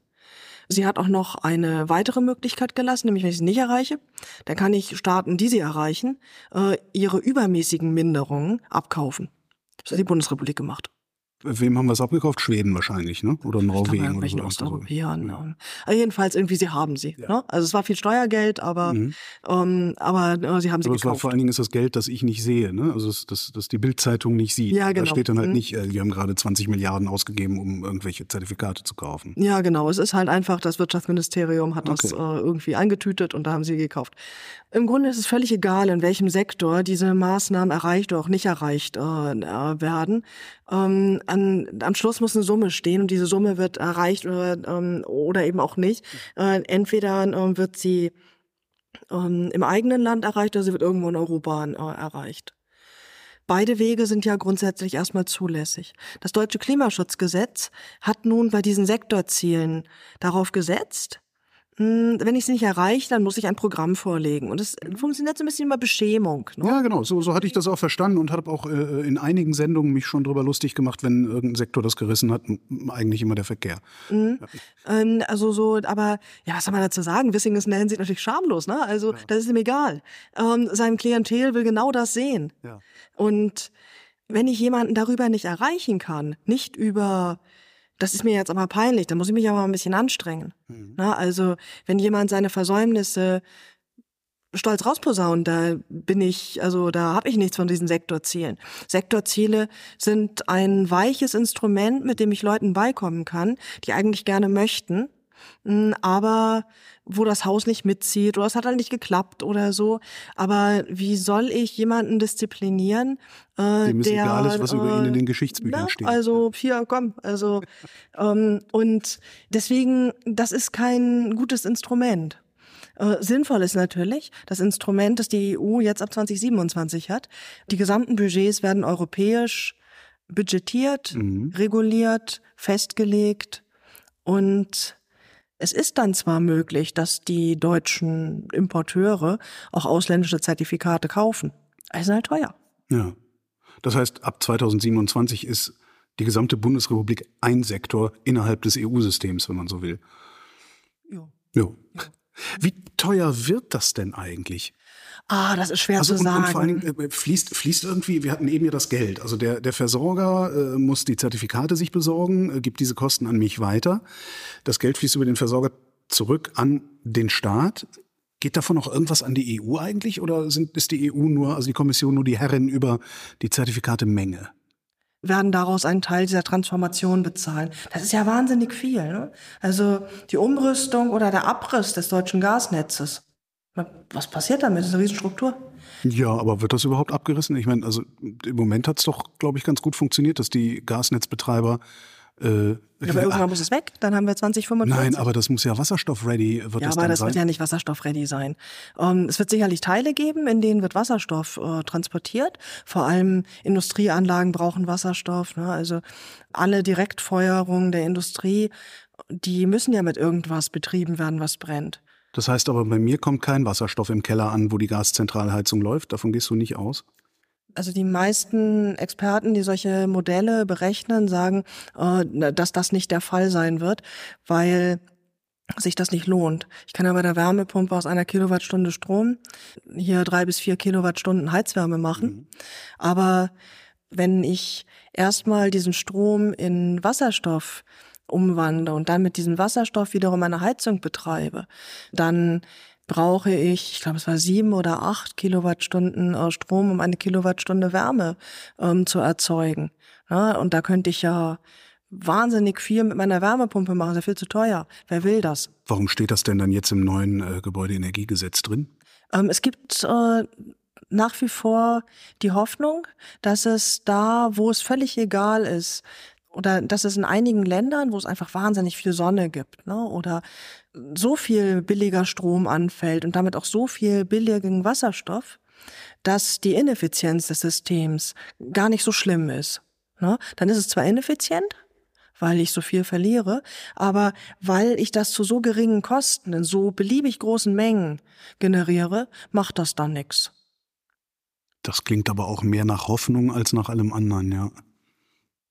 Sie hat auch noch eine weitere Möglichkeit gelassen, nämlich wenn ich sie nicht erreiche, dann kann ich Staaten, die sie erreichen, äh, ihre übermäßigen Minderungen abkaufen. Das hat die Bundesrepublik gemacht. Wem haben wir es abgekauft? Schweden wahrscheinlich, ne? Oder Norwegen oder so. Osteuropäern. Ja. Also jedenfalls irgendwie, sie haben sie. Ja. Ne? Also es war viel Steuergeld, aber, mhm. ähm, aber äh, sie haben sie aber gekauft. War, vor allen Dingen ist das Geld, das ich nicht sehe, ne? Also das, das, das die Bildzeitung nicht sieht. Ja, genau. Da steht dann halt mhm. nicht, äh, wir haben gerade 20 Milliarden ausgegeben, um irgendwelche Zertifikate zu kaufen. Ja, genau. Es ist halt einfach, das Wirtschaftsministerium hat okay. das äh, irgendwie eingetütet und da haben sie gekauft. Im Grunde ist es völlig egal, in welchem Sektor diese Maßnahmen erreicht oder auch nicht erreicht äh, äh werden ähm, an, am Schluss muss eine Summe stehen und diese Summe wird erreicht oder, ähm, oder eben auch nicht. Äh, entweder ähm, wird sie ähm, im eigenen Land erreicht oder sie wird irgendwo in Europa äh, erreicht. Beide Wege sind ja grundsätzlich erstmal zulässig. Das deutsche Klimaschutzgesetz hat nun bei diesen Sektorzielen darauf gesetzt, wenn ich es nicht erreiche, dann muss ich ein Programm vorlegen. Und es funktioniert so ein bisschen über Beschämung. Ne? Ja, genau. So, so hatte ich das auch verstanden und habe auch äh, in einigen Sendungen mich schon drüber lustig gemacht, wenn irgendein Sektor das gerissen hat, eigentlich immer der Verkehr. Mhm. Ja. Ähm, also so, aber ja, was soll man dazu sagen? Wissing ist in der Hinsicht natürlich schamlos. Ne? Also ja. das ist ihm egal. Ähm, sein Klientel will genau das sehen. Ja. Und wenn ich jemanden darüber nicht erreichen kann, nicht über das ist mir jetzt aber peinlich, da muss ich mich aber ein bisschen anstrengen. Mhm. Na, also, wenn jemand seine Versäumnisse stolz rausposaunt, da bin ich, also da habe ich nichts von diesen Sektorzielen. Sektorziele sind ein weiches Instrument, mit dem ich Leuten beikommen kann, die eigentlich gerne möchten, hm, aber wo das Haus nicht mitzieht oder es hat halt nicht geklappt oder so. Aber wie soll ich jemanden disziplinieren, äh, Dem es der, egal ist, was äh, über ihn in den Geschichtsbüchern na, steht. Also hier, komm, also ähm, und deswegen, das ist kein gutes Instrument. Äh, sinnvoll ist natürlich das Instrument, das die EU jetzt ab 2027 hat. Die gesamten Budgets werden europäisch budgetiert, mhm. reguliert, festgelegt und es ist dann zwar möglich, dass die deutschen Importeure auch ausländische Zertifikate kaufen. Es ist halt teuer. Ja. Das heißt, ab 2027 ist die gesamte Bundesrepublik ein Sektor innerhalb des EU-Systems, wenn man so will. Ja. ja. Wie teuer wird das denn eigentlich? Ah, das ist schwer also zu und, sagen. Und vor allen Dingen äh, fließt, fließt irgendwie, wir hatten eben ja das Geld. Also der, der Versorger äh, muss die Zertifikate sich besorgen, äh, gibt diese Kosten an mich weiter. Das Geld fließt über den Versorger zurück an den Staat. Geht davon auch irgendwas an die EU eigentlich oder sind, ist die EU nur, also die Kommission nur die Herrin über die Zertifikate Menge? werden daraus einen Teil dieser Transformation bezahlen. Das ist ja wahnsinnig viel. Ne? Also die Umrüstung oder der Abriss des deutschen Gasnetzes was passiert damit? Das ist eine Riesenstruktur. Ja, aber wird das überhaupt abgerissen? Ich meine, also im Moment hat es doch, glaube ich, ganz gut funktioniert, dass die Gasnetzbetreiber äh, ja, aber irgendwann muss es weg, dann haben wir 2045. Nein, aber das muss ja wasserstoff-ready wird Ja, das aber das sein? wird ja nicht wasserstoff-ready sein. Ähm, es wird sicherlich Teile geben, in denen wird Wasserstoff äh, transportiert. Vor allem Industrieanlagen brauchen Wasserstoff. Ne? Also alle Direktfeuerungen der Industrie, die müssen ja mit irgendwas betrieben werden, was brennt. Das heißt aber, bei mir kommt kein Wasserstoff im Keller an, wo die Gaszentralheizung läuft. Davon gehst du nicht aus? Also die meisten Experten, die solche Modelle berechnen, sagen, äh, dass das nicht der Fall sein wird, weil sich das nicht lohnt. Ich kann ja bei der Wärmepumpe aus einer Kilowattstunde Strom hier drei bis vier Kilowattstunden Heizwärme machen. Mhm. Aber wenn ich erstmal diesen Strom in Wasserstoff umwandle und dann mit diesem Wasserstoff wiederum eine Heizung betreibe, dann brauche ich, ich glaube, es war sieben oder acht Kilowattstunden äh, Strom, um eine Kilowattstunde Wärme ähm, zu erzeugen. Ja, und da könnte ich ja wahnsinnig viel mit meiner Wärmepumpe machen, ist ja viel zu teuer. Wer will das? Warum steht das denn dann jetzt im neuen äh, Gebäudeenergiegesetz drin? Ähm, es gibt äh, nach wie vor die Hoffnung, dass es da, wo es völlig egal ist, oder dass es in einigen Ländern, wo es einfach wahnsinnig viel Sonne gibt, ne, oder so viel billiger Strom anfällt und damit auch so viel billigen Wasserstoff, dass die Ineffizienz des Systems gar nicht so schlimm ist. Ne? Dann ist es zwar ineffizient, weil ich so viel verliere, aber weil ich das zu so geringen Kosten in so beliebig großen Mengen generiere, macht das dann nichts. Das klingt aber auch mehr nach Hoffnung als nach allem anderen, ja.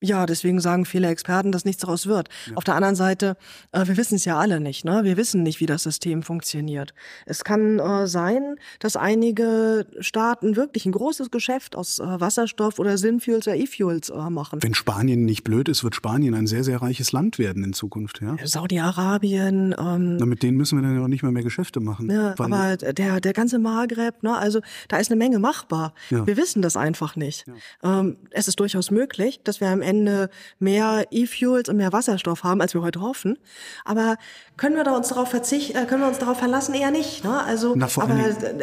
Ja, deswegen sagen viele Experten, dass nichts daraus wird. Ja. Auf der anderen Seite, äh, wir wissen es ja alle nicht. Ne? Wir wissen nicht, wie das System funktioniert. Es kann äh, sein, dass einige Staaten wirklich ein großes Geschäft aus äh, Wasserstoff oder Synfuels oder E-Fuels äh, machen. Wenn Spanien nicht blöd ist, wird Spanien ein sehr, sehr reiches Land werden in Zukunft. Ja? Saudi-Arabien. Ähm, Na, mit denen müssen wir dann ja auch nicht mehr mehr Geschäfte machen. Ja, aber der, der ganze Maghreb, ne? also da ist eine Menge machbar. Ja. Wir wissen das einfach nicht. Ja. Ähm, es ist durchaus möglich, dass wir am Ende Ende mehr E-Fuels und mehr Wasserstoff haben, als wir heute hoffen. Aber können wir da uns darauf verzichten, äh, können wir uns darauf verlassen? Eher nicht. Ne? Also, Na, aber,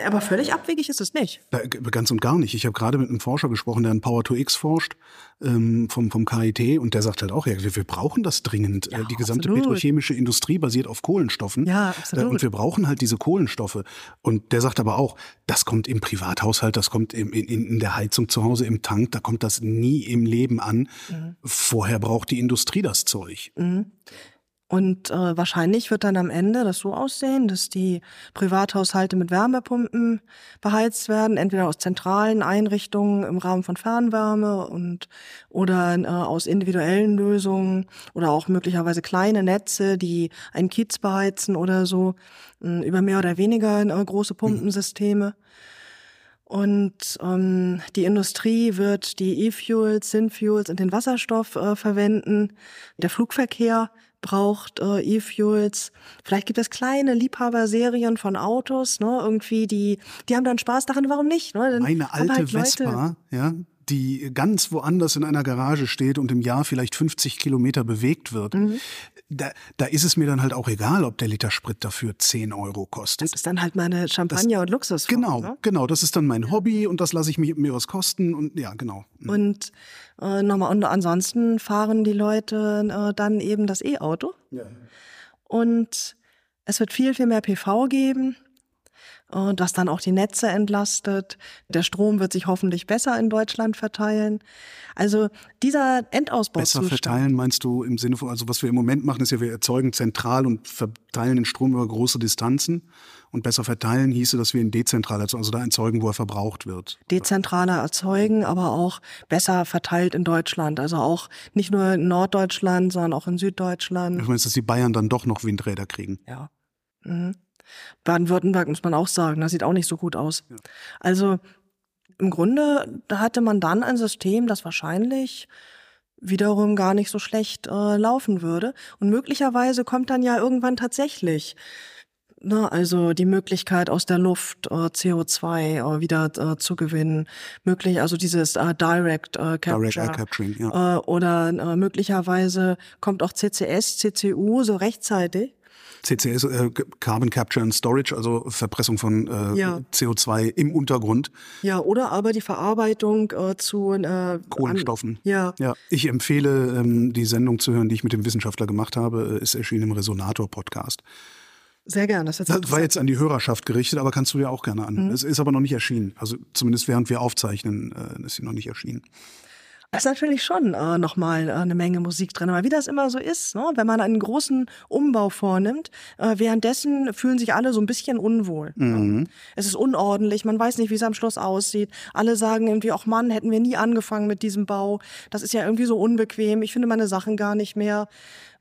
aber völlig abwegig ist es nicht. Ganz und gar nicht. Ich habe gerade mit einem Forscher gesprochen, der an Power to X forscht ähm, vom, vom KIT und der sagt halt auch, ja, wir, wir brauchen das dringend. Ja, die gesamte absolut. petrochemische Industrie basiert auf Kohlenstoffen. Ja, absolut. Äh, und wir brauchen halt diese Kohlenstoffe. Und der sagt aber auch, das kommt im Privathaushalt, das kommt im, in, in der Heizung zu Hause, im Tank, da kommt das nie im Leben an. Mhm. Vorher braucht die Industrie das Zeug. Mhm. Und äh, wahrscheinlich wird dann am Ende das so aussehen, dass die Privathaushalte mit Wärmepumpen beheizt werden, entweder aus zentralen Einrichtungen im Rahmen von Fernwärme und oder äh, aus individuellen Lösungen oder auch möglicherweise kleine Netze, die einen Kiez beheizen oder so, äh, über mehr oder weniger äh, große Pumpensysteme. Und ähm, die Industrie wird die E-Fuels, Synfuels und den Wasserstoff äh, verwenden. Der Flugverkehr braucht äh, E-Fuels. Vielleicht gibt es kleine Liebhaberserien von Autos, ne? Irgendwie, die, die haben dann Spaß daran, warum nicht? Ne? Dann Meine alte halt Vespa, ja, die ganz woanders in einer Garage steht und im Jahr vielleicht 50 Kilometer bewegt wird, mhm da, da ist es mir dann halt auch egal, ob der Liter Sprit dafür 10 Euro kostet. Das ist dann halt meine Champagner- das, und Luxus. Genau, ne? genau. Das ist dann mein Hobby und das lasse ich mir, mir was kosten und ja, genau. Mhm. Und äh, nochmal, und ansonsten fahren die Leute äh, dann eben das E-Auto. Ja. Und es wird viel, viel mehr PV geben das dann auch die Netze entlastet. Der Strom wird sich hoffentlich besser in Deutschland verteilen. Also dieser Endausbau. Besser verteilen meinst du im Sinne von, also was wir im Moment machen, ist ja, wir erzeugen zentral und verteilen den Strom über große Distanzen. Und besser verteilen hieße, dass wir ihn dezentral, also da erzeugen, wo er verbraucht wird. Dezentraler erzeugen, aber auch besser verteilt in Deutschland. Also auch nicht nur in Norddeutschland, sondern auch in Süddeutschland. Ich meine, dass die Bayern dann doch noch Windräder kriegen. Ja. Mhm. Baden-Württemberg muss man auch sagen, das sieht auch nicht so gut aus. Ja. Also im Grunde da hatte man dann ein System, das wahrscheinlich wiederum gar nicht so schlecht äh, laufen würde. Und möglicherweise kommt dann ja irgendwann tatsächlich Ne, also die Möglichkeit aus der Luft äh, CO2 äh, wieder äh, zu gewinnen, möglich also dieses äh, Direct äh, Capture Direct Air Capturing, ja. äh, oder äh, möglicherweise kommt auch CCS, CCU so rechtzeitig CCS, äh, Carbon Capture and Storage, also Verpressung von äh, ja. CO2 im Untergrund. Ja, oder aber die Verarbeitung äh, zu äh, Kohlenstoffen. Ja. ja. Ich empfehle, ähm, die Sendung zu hören, die ich mit dem Wissenschaftler gemacht habe, äh, ist erschienen im Resonator-Podcast. Sehr gerne. Das, das war jetzt an die Hörerschaft gerichtet, aber kannst du dir auch gerne an. Mhm. Es ist aber noch nicht erschienen. Also zumindest während wir aufzeichnen, äh, ist sie noch nicht erschienen. Da ist natürlich schon äh, nochmal äh, eine Menge Musik drin. Aber wie das immer so ist, ne? wenn man einen großen Umbau vornimmt, äh, währenddessen fühlen sich alle so ein bisschen unwohl. Mhm. Es ist unordentlich, man weiß nicht, wie es am Schluss aussieht. Alle sagen irgendwie, ach Mann, hätten wir nie angefangen mit diesem Bau. Das ist ja irgendwie so unbequem. Ich finde meine Sachen gar nicht mehr.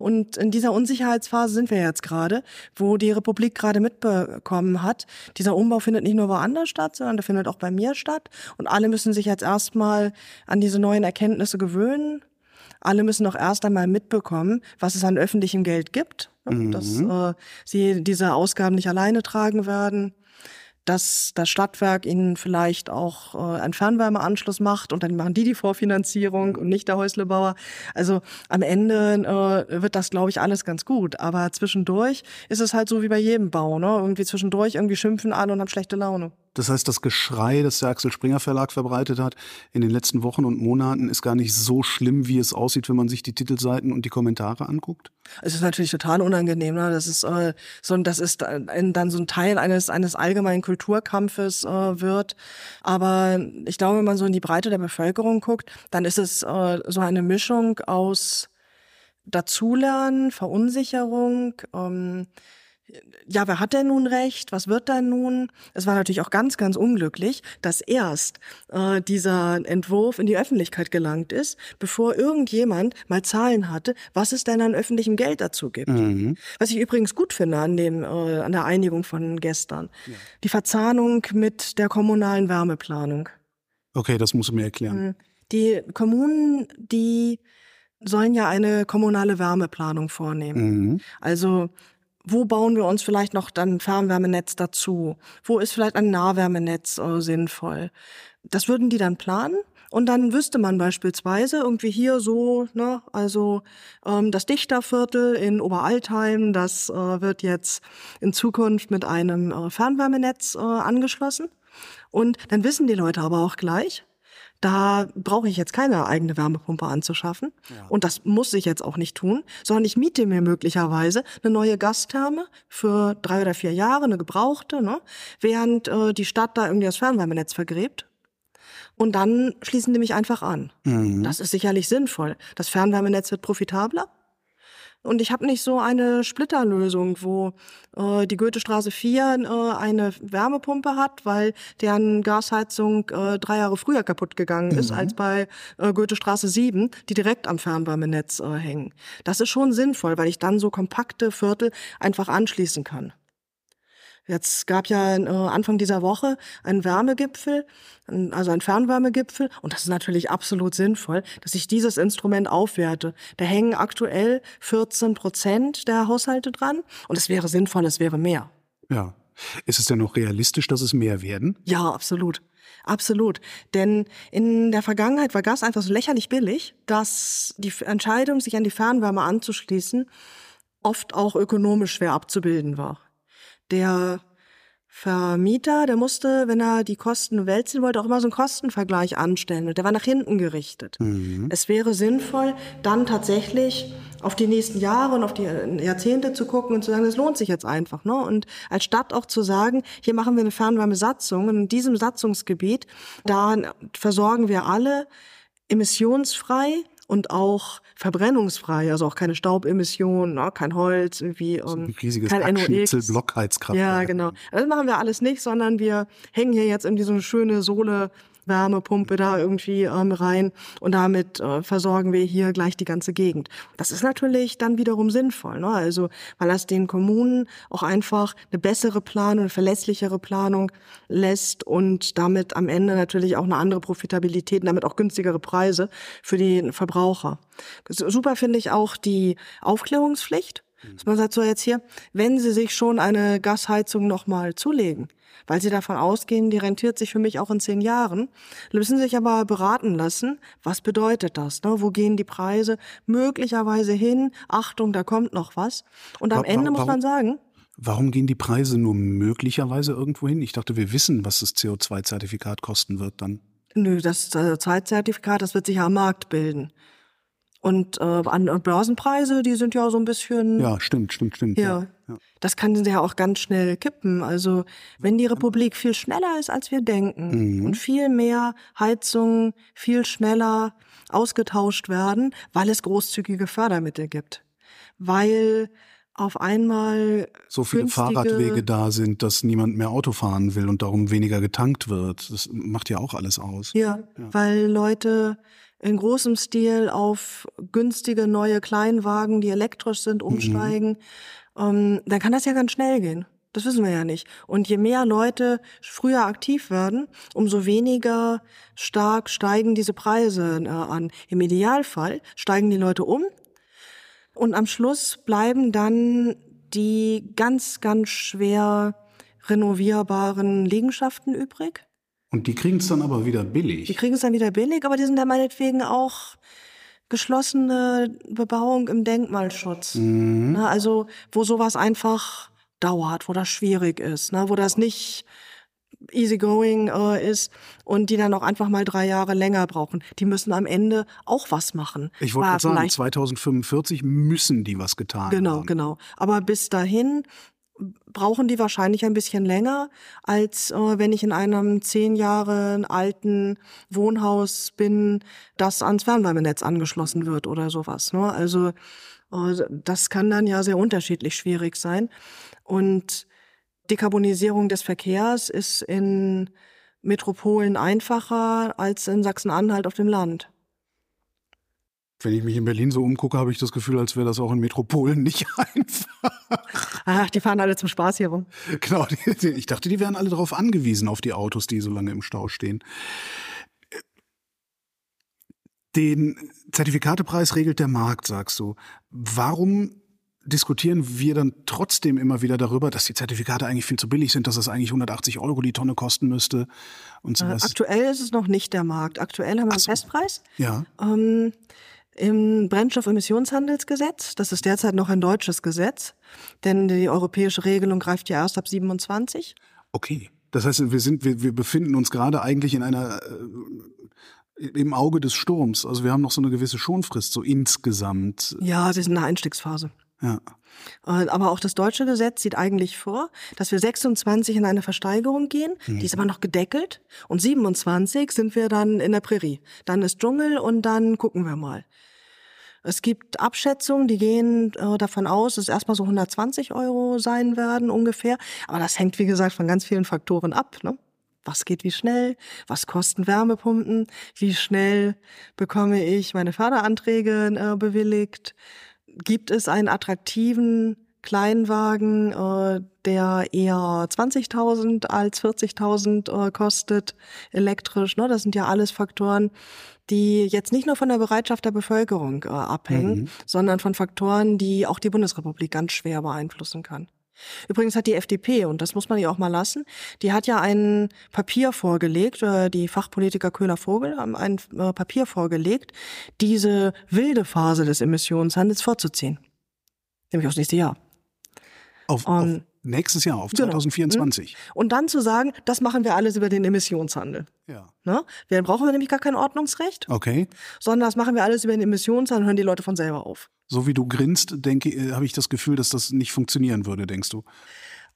Und in dieser Unsicherheitsphase sind wir jetzt gerade, wo die Republik gerade mitbekommen hat, dieser Umbau findet nicht nur woanders statt, sondern der findet auch bei mir statt. Und alle müssen sich jetzt erstmal an diese neuen Erkenntnisse gewöhnen. Alle müssen auch erst einmal mitbekommen, was es an öffentlichem Geld gibt, mhm. dass äh, sie diese Ausgaben nicht alleine tragen werden dass das Stadtwerk ihnen vielleicht auch äh, einen Fernwärmeanschluss macht und dann machen die die Vorfinanzierung und nicht der Häuslebauer. Also am Ende äh, wird das, glaube ich, alles ganz gut. Aber zwischendurch ist es halt so wie bei jedem Bau. Ne? Irgendwie zwischendurch irgendwie schimpfen alle und haben schlechte Laune. Das heißt, das Geschrei, das der Axel Springer Verlag verbreitet hat in den letzten Wochen und Monaten, ist gar nicht so schlimm, wie es aussieht, wenn man sich die Titelseiten und die Kommentare anguckt? Es ist natürlich total unangenehm. Ne? Das ist äh, so, das ist dann so ein Teil eines eines allgemeinen Kulturkampfes äh, wird. Aber ich glaube, wenn man so in die Breite der Bevölkerung guckt, dann ist es äh, so eine Mischung aus Dazulernen, Verunsicherung. Ähm, ja, wer hat denn nun recht? Was wird denn nun? Es war natürlich auch ganz, ganz unglücklich, dass erst äh, dieser Entwurf in die Öffentlichkeit gelangt ist, bevor irgendjemand mal Zahlen hatte, was es denn an öffentlichem Geld dazu gibt. Mhm. Was ich übrigens gut finde an dem äh, an der Einigung von gestern, ja. die Verzahnung mit der kommunalen Wärmeplanung. Okay, das musst du mir erklären. Mhm. Die Kommunen, die sollen ja eine kommunale Wärmeplanung vornehmen. Mhm. Also wo bauen wir uns vielleicht noch dann Fernwärmenetz dazu? Wo ist vielleicht ein Nahwärmenetz äh, sinnvoll? Das würden die dann planen. Und dann wüsste man beispielsweise irgendwie hier so, ne, also ähm, das Dichterviertel in Oberaltheim, das äh, wird jetzt in Zukunft mit einem äh, Fernwärmenetz äh, angeschlossen. Und dann wissen die Leute aber auch gleich, da brauche ich jetzt keine eigene Wärmepumpe anzuschaffen. Ja. Und das muss ich jetzt auch nicht tun, sondern ich miete mir möglicherweise eine neue Gastherme für drei oder vier Jahre, eine gebrauchte, ne? während äh, die Stadt da irgendwie das Fernwärmenetz vergräbt. Und dann schließen die mich einfach an. Mhm. Das ist sicherlich sinnvoll. Das Fernwärmenetz wird profitabler. Und ich habe nicht so eine Splitterlösung, wo äh, die Goethestraße 4 äh, eine Wärmepumpe hat, weil deren Gasheizung äh, drei Jahre früher kaputt gegangen ist, mhm. als bei äh, Goethestraße 7, die direkt am Fernwärmenetz äh, hängen. Das ist schon sinnvoll, weil ich dann so kompakte Viertel einfach anschließen kann. Jetzt gab ja äh, Anfang dieser Woche einen Wärmegipfel, also einen Fernwärmegipfel. Und das ist natürlich absolut sinnvoll, dass ich dieses Instrument aufwerte. Da hängen aktuell 14 Prozent der Haushalte dran. Und es wäre sinnvoll, es wäre mehr. Ja. Ist es denn noch realistisch, dass es mehr werden? Ja, absolut. Absolut. Denn in der Vergangenheit war Gas einfach so lächerlich billig, dass die Entscheidung, sich an die Fernwärme anzuschließen, oft auch ökonomisch schwer abzubilden war der Vermieter, der musste, wenn er die Kosten wälzen wollte, auch immer so einen Kostenvergleich anstellen. Und der war nach hinten gerichtet. Mhm. Es wäre sinnvoll, dann tatsächlich auf die nächsten Jahre und auf die Jahrzehnte zu gucken und zu sagen, das lohnt sich jetzt einfach. Ne? Und als Stadt auch zu sagen, hier machen wir eine Fernwärmesatzung und in diesem Satzungsgebiet, da versorgen wir alle emissionsfrei und auch verbrennungsfrei, also auch keine Staubemissionen, ne, kein Holz, irgendwie ähm, ein riesiges kein NOx. Blockheizkraftwerk. Ja, genau. Das machen wir alles nicht, sondern wir hängen hier jetzt in so eine schöne Sohle Wärmepumpe da irgendwie ähm, rein und damit äh, versorgen wir hier gleich die ganze Gegend. Das ist natürlich dann wiederum sinnvoll, ne? also weil das den Kommunen auch einfach eine bessere Planung, eine verlässlichere Planung lässt und damit am Ende natürlich auch eine andere Profitabilität und damit auch günstigere Preise für die Verbraucher. Super finde ich auch die Aufklärungspflicht. Dass man sagt so jetzt hier, wenn Sie sich schon eine Gasheizung nochmal zulegen, weil sie davon ausgehen, die rentiert sich für mich auch in zehn Jahren. Müssen sich aber beraten lassen, was bedeutet das? Ne? Wo gehen die Preise möglicherweise hin? Achtung, da kommt noch was. Und am Ende muss man sagen, Warum gehen die Preise nur möglicherweise irgendwo hin? Ich dachte, wir wissen, was das CO2-Zertifikat kosten wird dann. Nö, das CO2-Zertifikat, das wird sich ja am Markt bilden. Und äh, an Börsenpreise, die sind ja so ein bisschen. Ja, stimmt, stimmt, stimmt. Ja. ja. Das kann ja auch ganz schnell kippen. Also wenn die Republik viel schneller ist, als wir denken mhm. und viel mehr Heizungen viel schneller ausgetauscht werden, weil es großzügige Fördermittel gibt. Weil auf einmal so viele Fahrradwege da sind, dass niemand mehr Auto fahren will und darum weniger getankt wird. Das macht ja auch alles aus. Ja, ja. weil Leute in großem Stil auf günstige neue Kleinwagen, die elektrisch sind, mhm. umsteigen, mhm. Ähm, dann kann das ja ganz schnell gehen. Das wissen wir ja nicht. Und je mehr Leute früher aktiv werden, umso weniger stark steigen diese Preise äh, an. Im Idealfall steigen die Leute um und am Schluss bleiben dann die ganz, ganz schwer renovierbaren Liegenschaften übrig. Und die kriegen es dann aber wieder billig. Die kriegen es dann wieder billig, aber die sind dann meinetwegen auch geschlossene Bebauung im Denkmalschutz. Mhm. Ne, also wo sowas einfach dauert, wo das schwierig ist, ne, wo das nicht easygoing äh, ist und die dann auch einfach mal drei Jahre länger brauchen. Die müssen am Ende auch was machen. Ich wollte gerade sagen, vielleicht- 2045 müssen die was getan Genau, haben. genau. Aber bis dahin brauchen die wahrscheinlich ein bisschen länger, als äh, wenn ich in einem zehn Jahre alten Wohnhaus bin, das ans Fernwärmenetz angeschlossen wird oder sowas. Ne? Also äh, das kann dann ja sehr unterschiedlich schwierig sein. Und Dekarbonisierung des Verkehrs ist in Metropolen einfacher als in Sachsen-Anhalt auf dem Land. Wenn ich mich in Berlin so umgucke, habe ich das Gefühl, als wäre das auch in Metropolen nicht einfach. Ach, die fahren alle zum Spaß hier rum. Genau, die, die, ich dachte, die wären alle darauf angewiesen, auf die Autos, die so lange im Stau stehen. Den Zertifikatepreis regelt der Markt, sagst du. Warum diskutieren wir dann trotzdem immer wieder darüber, dass die Zertifikate eigentlich viel zu billig sind, dass das eigentlich 180 Euro die Tonne kosten müsste und Äh, sowas? aktuell ist es noch nicht der Markt. Aktuell haben wir einen so. Festpreis. ja. Ähm, Im Brennstoffemissionshandelsgesetz, das ist derzeit noch ein deutsches Gesetz, denn die europäische Regelung greift ja erst ab 27. Okay. Das heißt, wir sind, wir, wir befinden uns gerade eigentlich in einer äh, im Auge des Sturms. Also wir haben noch so eine gewisse Schonfrist, so insgesamt. Ja, sie sind in der Einstiegsphase. Ja. Äh, Aber auch das deutsche Gesetz sieht eigentlich vor, dass wir 26 in eine Versteigerung gehen. Die ist aber noch gedeckelt. Und 27 sind wir dann in der Prärie. Dann ist Dschungel und dann gucken wir mal. Es gibt Abschätzungen, die gehen äh, davon aus, dass es erstmal so 120 Euro sein werden ungefähr. Aber das hängt, wie gesagt, von ganz vielen Faktoren ab. Ne? Was geht wie schnell? Was kosten Wärmepumpen? Wie schnell bekomme ich meine Förderanträge äh, bewilligt? Gibt es einen attraktiven Kleinwagen, äh, der eher 20.000 als 40.000 äh, kostet, elektrisch? Ne? Das sind ja alles Faktoren, die jetzt nicht nur von der Bereitschaft der Bevölkerung äh, abhängen, sondern von Faktoren, die auch die Bundesrepublik ganz schwer beeinflussen kann. Übrigens hat die FDP, und das muss man ihr auch mal lassen, die hat ja ein Papier vorgelegt, die Fachpolitiker Köhler-Vogel haben ein Papier vorgelegt, diese wilde Phase des Emissionshandels vorzuziehen. Nämlich aufs nächste Jahr. Auf, auf Ähm, nächstes Jahr, auf genau. 2024. Und dann zu sagen, das machen wir alles über den Emissionshandel. Ja. Ne? Dann brauchen wir nämlich gar kein Ordnungsrecht, Okay. sondern das machen wir alles über den Emissionshandel, hören die Leute von selber auf. So wie du grinst, denke, äh, habe ich das Gefühl, dass das nicht funktionieren würde, denkst du?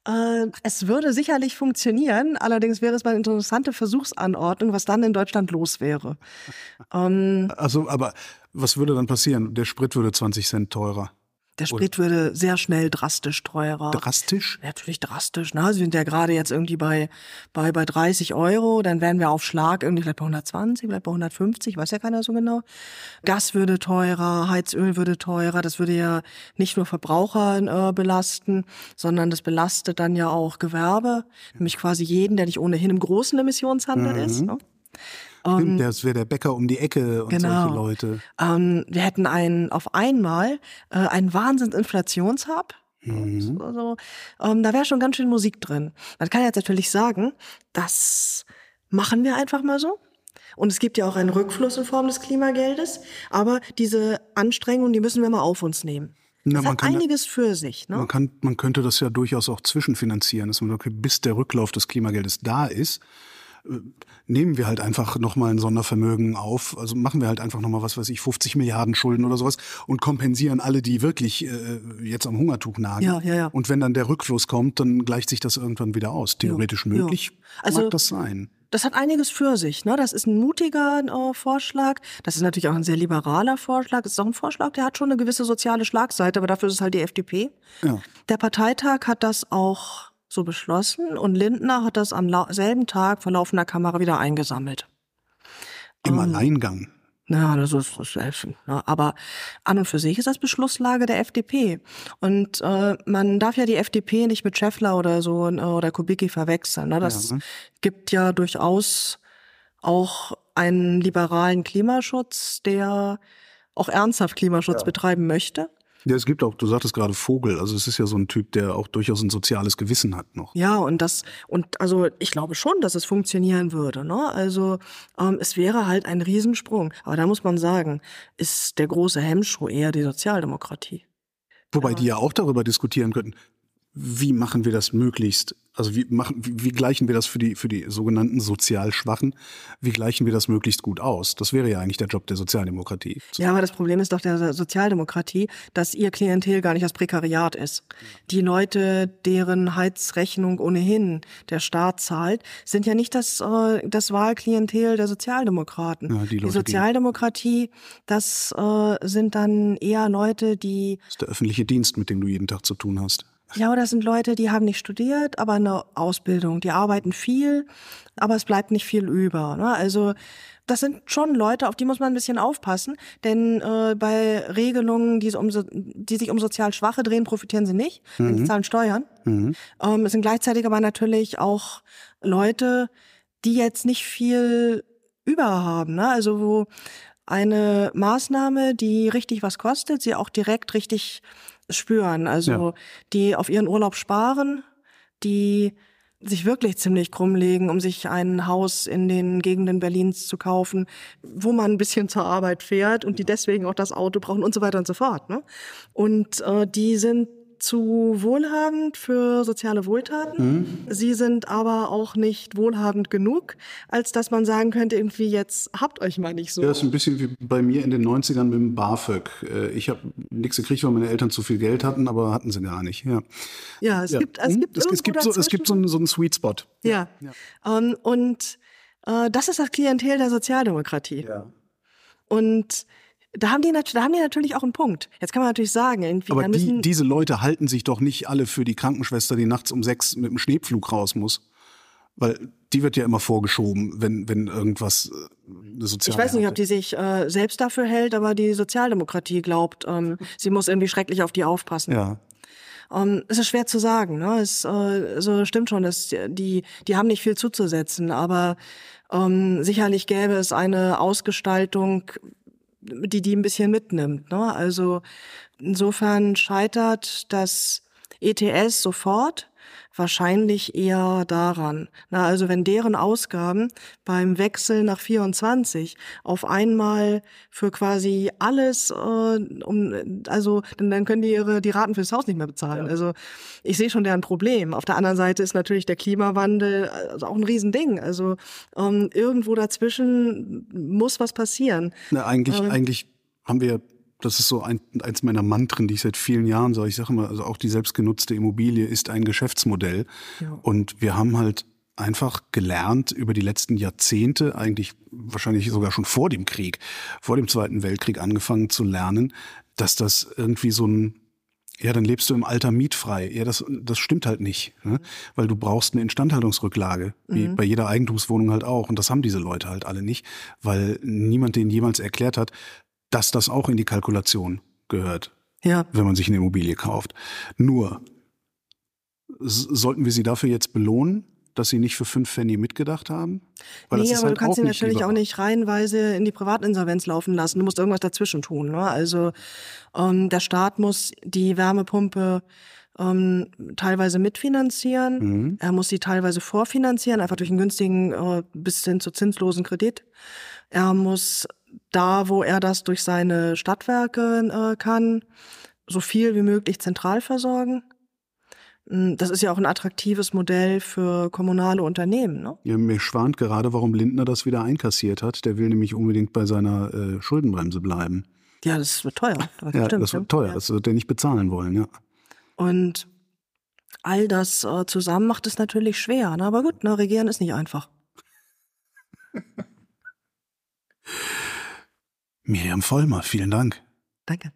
Äh, es würde sicherlich funktionieren, allerdings wäre es mal eine interessante Versuchsanordnung, was dann in Deutschland los wäre. Ähm, Also, aber was würde dann passieren? Der Sprit würde 20 Cent teurer. Der Sprit würde sehr schnell drastisch teurer. Drastisch? Natürlich drastisch. Ne? Wir sind ja gerade jetzt irgendwie bei, bei, bei 30 Euro, dann wären wir auf Schlag irgendwie vielleicht bei 120, vielleicht bei 150, weiß ja keiner so genau. Gas würde teurer, Heizöl würde teurer, das würde ja nicht nur Verbraucher äh, belasten, sondern das belastet dann ja auch Gewerbe, nämlich quasi jeden, der nicht ohnehin im großen Emissionshandel ist. Ne? Stimmt, das wäre der Bäcker um die Ecke und Genau. solche Leute. Ähm, wir hätten einen, auf einmal äh, einen Wahnsinns-Inflationshub. Mhm. Also, ähm, da wäre schon ganz schön Musik drin. Man kann jetzt natürlich sagen, das machen wir einfach mal so. Und es gibt ja auch einen Rückfluss in Form des Klimageldes. Aber diese Anstrengungen, die müssen wir mal auf uns nehmen. Das man hat einiges für sich. Ne? Man, kann, man könnte das ja durchaus auch zwischenfinanzieren, dass man sagt, okay, bis der Rücklauf des Klimageldes da ist, nehmen wir halt einfach nochmal ein Sondervermögen auf, also machen wir halt einfach nochmal, was weiß ich, 50 Milliarden Schulden oder sowas und kompensieren alle, die wirklich äh, jetzt am Hungertuch nagen. Ja, ja, ja. Und wenn dann der Rückfluss kommt, dann gleicht sich das irgendwann wieder aus. Theoretisch ja. möglich Also- mag das sein. Das hat einiges für sich. Ne? Das ist ein mutiger äh, Vorschlag. Das ist natürlich auch ein sehr liberaler Vorschlag. Es ist auch ein Vorschlag, der hat schon eine gewisse soziale Schlagseite, aber dafür ist es halt die FDP. Ja. Der Parteitag hat das auch so beschlossen und Lindner hat das am selben Tag vor laufender Kamera wieder eingesammelt. Im Ähm, Alleingang. Na, das ist, das ist ja, aber an und für sich ist das Beschlusslage der FDP. Und äh, man darf ja die FDP nicht mit Schäffler oder so äh, oder Kubicki verwechseln. Ne? Das ja, ne? gibt ja durchaus auch einen liberalen Klimaschutz, der auch ernsthaft Klimaschutz ja. betreiben möchte. Ja, es gibt auch, du sagtest gerade Vogel, also es ist ja so ein Typ, der auch durchaus ein soziales Gewissen hat noch. Ja, und das, und also ich glaube schon, dass es funktionieren würde. Ne? Also ähm, es wäre halt ein Riesensprung. Aber da muss man sagen, ist der große Hemmschuh eher die Sozialdemokratie. Wobei ja. die ja auch darüber diskutieren könnten, wie machen wir das möglichst also wie machen, wie, wie gleichen wir das für die, für die sogenannten sozial Schwachen? Wie gleichen wir das möglichst gut aus? Das wäre ja eigentlich der Job der Sozialdemokratie. Ja, aber das Problem ist doch der Sozialdemokratie, dass ihr Klientel gar nicht das Prekariat ist. Die Leute, deren Heizrechnung ohnehin der Staat zahlt, sind ja nicht das, äh, das Wahlklientel der Sozialdemokraten. Ja, die, Leute, die Sozialdemokratie, das äh, sind dann eher Leute, die. Das ist der öffentliche Dienst, mit dem du jeden Tag zu tun hast. Ja, oder das sind Leute, die haben nicht studiert, aber eine Ausbildung. Die arbeiten viel, aber es bleibt nicht viel über. Ne? Also das sind schon Leute, auf die muss man ein bisschen aufpassen, denn äh, bei Regelungen, die, um, die sich um sozial Schwache drehen, profitieren sie nicht, mhm. denn sie zahlen Steuern. Mhm. Ähm, es sind gleichzeitig aber natürlich auch Leute, die jetzt nicht viel über haben. Ne? Also wo eine Maßnahme, die richtig was kostet, sie auch direkt richtig spüren. Also ja. die auf ihren Urlaub sparen, die sich wirklich ziemlich krumm legen, um sich ein Haus in den Gegenden Berlins zu kaufen, wo man ein bisschen zur Arbeit fährt und die deswegen auch das Auto brauchen und so weiter und so fort. Ne? Und äh, die sind zu wohlhabend für soziale Wohltaten. Mhm. Sie sind aber auch nicht wohlhabend genug, als dass man sagen könnte, irgendwie jetzt habt euch mal nicht so. Ja, ist ein bisschen wie bei mir in den 90ern mit dem BAföG. Äh, ich habe nichts gekriegt, weil meine Eltern zu viel Geld hatten, aber hatten sie gar nicht. Ja, ja es ja. gibt es gibt, es, es gibt so es gibt so einen, so einen Sweet Spot. Ja, ja. Um, ähm, und äh, das ist das Klientel der Sozialdemokratie. Ja. Und da haben, die, da haben die natürlich auch einen Punkt. Jetzt kann man natürlich sagen, irgendwie. Aber die, diese Leute halten sich doch nicht alle für die Krankenschwester, die nachts um sechs mit dem Schneepflug raus muss. Weil die wird ja immer vorgeschoben, wenn, wenn irgendwas äh, eine soziale. Ich weiß nicht, ob die sich äh, selbst dafür hält, aber die Sozialdemokratie glaubt, ähm, sie muss irgendwie schrecklich auf die aufpassen. Ja. Ähm, es ist schwer zu sagen. Ne? Es äh, also stimmt schon, dass die, die haben nicht viel zuzusetzen, aber ähm, sicherlich gäbe es eine Ausgestaltung, die die ein bisschen mitnimmt. Ne? Also insofern scheitert das ETS sofort wahrscheinlich eher daran. Na, also wenn deren Ausgaben beim Wechsel nach 24 auf einmal für quasi alles, äh, um, also dann, dann können die ihre die Raten fürs Haus nicht mehr bezahlen. Ja. Also ich sehe schon deren Problem. Auf der anderen Seite ist natürlich der Klimawandel also auch ein Riesending. Also ähm, irgendwo dazwischen muss was passieren. Na, eigentlich, ähm, eigentlich haben wir das ist so ein, eins meiner Mantren, die ich seit vielen Jahren sage. Ich sage immer, also auch die selbstgenutzte Immobilie ist ein Geschäftsmodell. Ja. Und wir haben halt einfach gelernt über die letzten Jahrzehnte, eigentlich wahrscheinlich sogar schon vor dem Krieg, vor dem Zweiten Weltkrieg angefangen zu lernen, dass das irgendwie so ein ja, dann lebst du im Alter mietfrei. Ja, das, das stimmt halt nicht, ne? weil du brauchst eine Instandhaltungsrücklage, wie mhm. bei jeder Eigentumswohnung halt auch. Und das haben diese Leute halt alle nicht, weil niemand denen jemals erklärt hat, dass das auch in die Kalkulation gehört, ja. wenn man sich eine Immobilie kauft. Nur, sollten wir sie dafür jetzt belohnen, dass sie nicht für fünf Pfennig mitgedacht haben? Weil nee, aber halt du kannst sie natürlich auch nicht reihenweise in die Privatinsolvenz laufen lassen. Du musst irgendwas dazwischen tun. Ne? Also ähm, der Staat muss die Wärmepumpe ähm, teilweise mitfinanzieren. Mhm. Er muss sie teilweise vorfinanzieren, einfach durch einen günstigen äh, bis hin zu zinslosen Kredit. Er muss da, wo er das durch seine Stadtwerke äh, kann, so viel wie möglich zentral versorgen. Hm, das ist ja auch ein attraktives Modell für kommunale Unternehmen. Ne? Ja, mir schwant gerade, warum Lindner das wieder einkassiert hat. Der will nämlich unbedingt bei seiner äh, Schuldenbremse bleiben. Ja, das wird teuer. Das ja, stimmt, das wird teuer. Ja. Das wird er nicht bezahlen wollen, ja. Und all das äh, zusammen macht es natürlich schwer. Ne? Aber gut, ne, regieren ist nicht einfach. Miriam Vollmer, vielen Dank. Danke.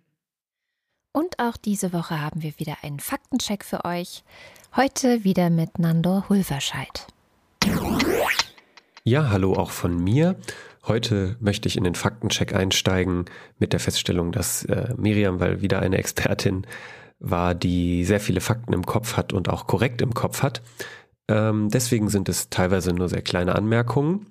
Und auch diese Woche haben wir wieder einen Faktencheck für euch. Heute wieder mit Nandor Hulverscheid. Ja, hallo auch von mir. Heute möchte ich in den Faktencheck einsteigen mit der Feststellung, dass äh, Miriam, weil wieder eine Expertin war, die sehr viele Fakten im Kopf hat und auch korrekt im Kopf hat. Ähm, deswegen sind es teilweise nur sehr kleine Anmerkungen.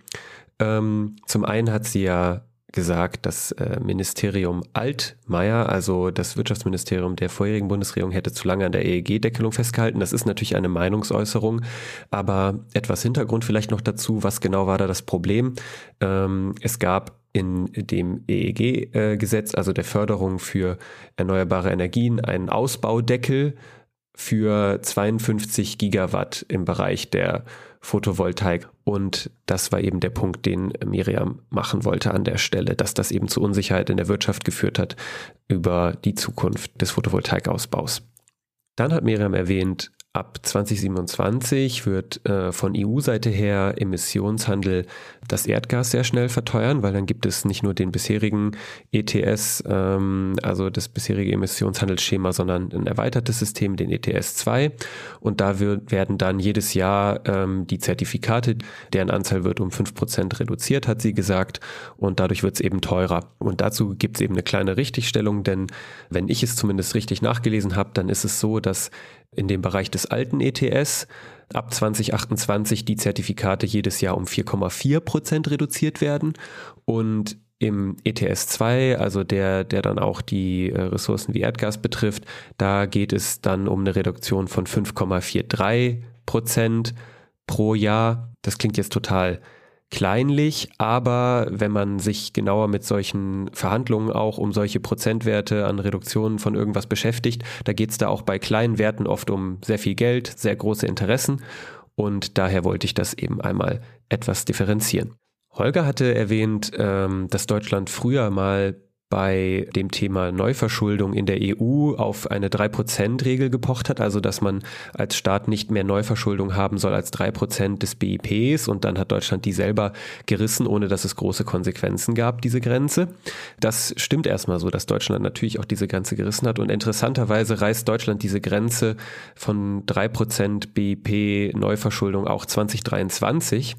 Ähm, zum einen hat sie ja gesagt, das äh, Ministerium Altmaier, also das Wirtschaftsministerium der vorherigen Bundesregierung, hätte zu lange an der EEG-Deckelung festgehalten. Das ist natürlich eine Meinungsäußerung, aber etwas Hintergrund vielleicht noch dazu. Was genau war da das Problem? Ähm, es gab in dem EEG-Gesetz, also der Förderung für erneuerbare Energien, einen Ausbaudeckel für 52 Gigawatt im Bereich der Photovoltaik. Und das war eben der Punkt, den Miriam machen wollte an der Stelle, dass das eben zu Unsicherheit in der Wirtschaft geführt hat über die Zukunft des Photovoltaikausbaus. Dann hat Miriam erwähnt, Ab 2027 wird äh, von EU-Seite her Emissionshandel das Erdgas sehr schnell verteuern, weil dann gibt es nicht nur den bisherigen ETS, ähm, also das bisherige Emissionshandelsschema, sondern ein erweitertes System, den ETS 2. Und da wird, werden dann jedes Jahr ähm, die Zertifikate, deren Anzahl wird um 5% reduziert, hat sie gesagt. Und dadurch wird es eben teurer. Und dazu gibt es eben eine kleine Richtigstellung, denn wenn ich es zumindest richtig nachgelesen habe, dann ist es so, dass in dem Bereich des alten ETS ab 2028 die Zertifikate jedes Jahr um 4,4 Prozent reduziert werden und im ETS 2, also der, der dann auch die äh, Ressourcen wie Erdgas betrifft, da geht es dann um eine Reduktion von 5,43 Prozent pro Jahr. Das klingt jetzt total kleinlich, aber wenn man sich genauer mit solchen Verhandlungen auch um solche Prozentwerte an Reduktionen von irgendwas beschäftigt, da geht es da auch bei kleinen Werten oft um sehr viel Geld, sehr große Interessen und daher wollte ich das eben einmal etwas differenzieren. Holger hatte erwähnt, ähm, dass Deutschland früher mal bei dem Thema Neuverschuldung in der EU auf eine 3%-Regel gepocht hat, also dass man als Staat nicht mehr Neuverschuldung haben soll als 3% des BIPs und dann hat Deutschland die selber gerissen, ohne dass es große Konsequenzen gab, diese Grenze. Das stimmt erstmal so, dass Deutschland natürlich auch diese Grenze gerissen hat. Und interessanterweise reißt Deutschland diese Grenze von 3% BIP Neuverschuldung auch 2023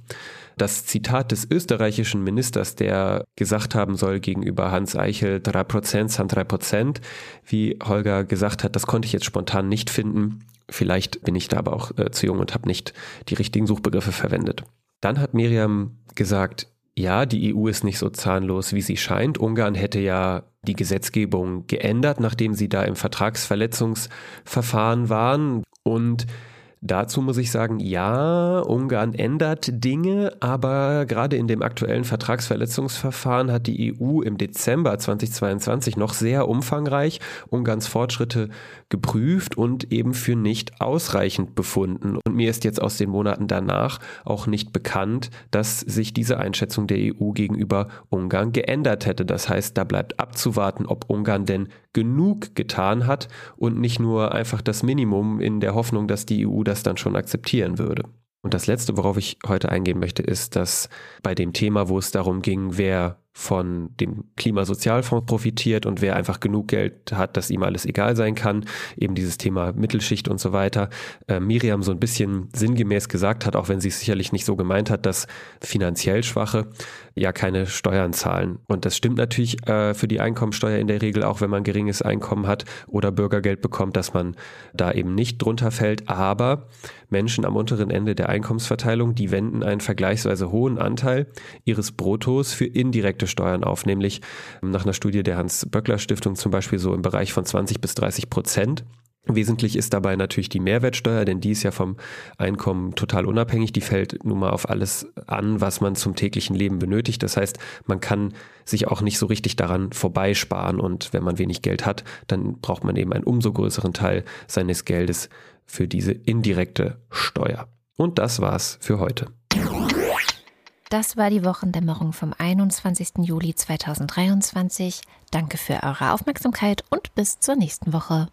das Zitat des österreichischen Ministers, der gesagt haben soll gegenüber Hans Eichel 3% sind 3%, wie Holger gesagt hat, das konnte ich jetzt spontan nicht finden. Vielleicht bin ich da aber auch äh, zu jung und habe nicht die richtigen Suchbegriffe verwendet. Dann hat Miriam gesagt, ja, die EU ist nicht so zahnlos, wie sie scheint. Ungarn hätte ja die Gesetzgebung geändert, nachdem sie da im Vertragsverletzungsverfahren waren. Und Dazu muss ich sagen, ja, Ungarn ändert Dinge, aber gerade in dem aktuellen Vertragsverletzungsverfahren hat die EU im Dezember 2022 noch sehr umfangreich Ungarns Fortschritte geprüft und eben für nicht ausreichend befunden. Und mir ist jetzt aus den Monaten danach auch nicht bekannt, dass sich diese Einschätzung der EU gegenüber Ungarn geändert hätte. Das heißt, da bleibt abzuwarten, ob Ungarn denn genug getan hat und nicht nur einfach das Minimum in der Hoffnung, dass die EU das dann schon akzeptieren würde. Und das Letzte, worauf ich heute eingehen möchte, ist, dass bei dem Thema, wo es darum ging, wer von dem Klimasozialfonds profitiert und wer einfach genug Geld hat, dass ihm alles egal sein kann, eben dieses Thema Mittelschicht und so weiter, äh, Miriam so ein bisschen sinngemäß gesagt hat, auch wenn sie es sicherlich nicht so gemeint hat, dass finanziell Schwache ja keine Steuern zahlen. Und das stimmt natürlich äh, für die Einkommensteuer in der Regel auch, wenn man geringes Einkommen hat oder Bürgergeld bekommt, dass man da eben nicht drunter fällt. Aber Menschen am unteren Ende der Einkommensverteilung, die wenden einen vergleichsweise hohen Anteil ihres Bruttos für indirekte Steuern auf, nämlich nach einer Studie der Hans-Böckler-Stiftung zum Beispiel so im Bereich von 20 bis 30 Prozent. Wesentlich ist dabei natürlich die Mehrwertsteuer, denn die ist ja vom Einkommen total unabhängig. Die fällt nun mal auf alles an, was man zum täglichen Leben benötigt. Das heißt, man kann sich auch nicht so richtig daran vorbeisparen. Und wenn man wenig Geld hat, dann braucht man eben einen umso größeren Teil seines Geldes für diese indirekte Steuer. Und das war's für heute. Das war die Wochendämmerung vom 21. Juli 2023. Danke für eure Aufmerksamkeit und bis zur nächsten Woche.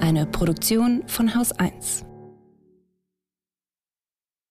Eine Produktion von Haus 1.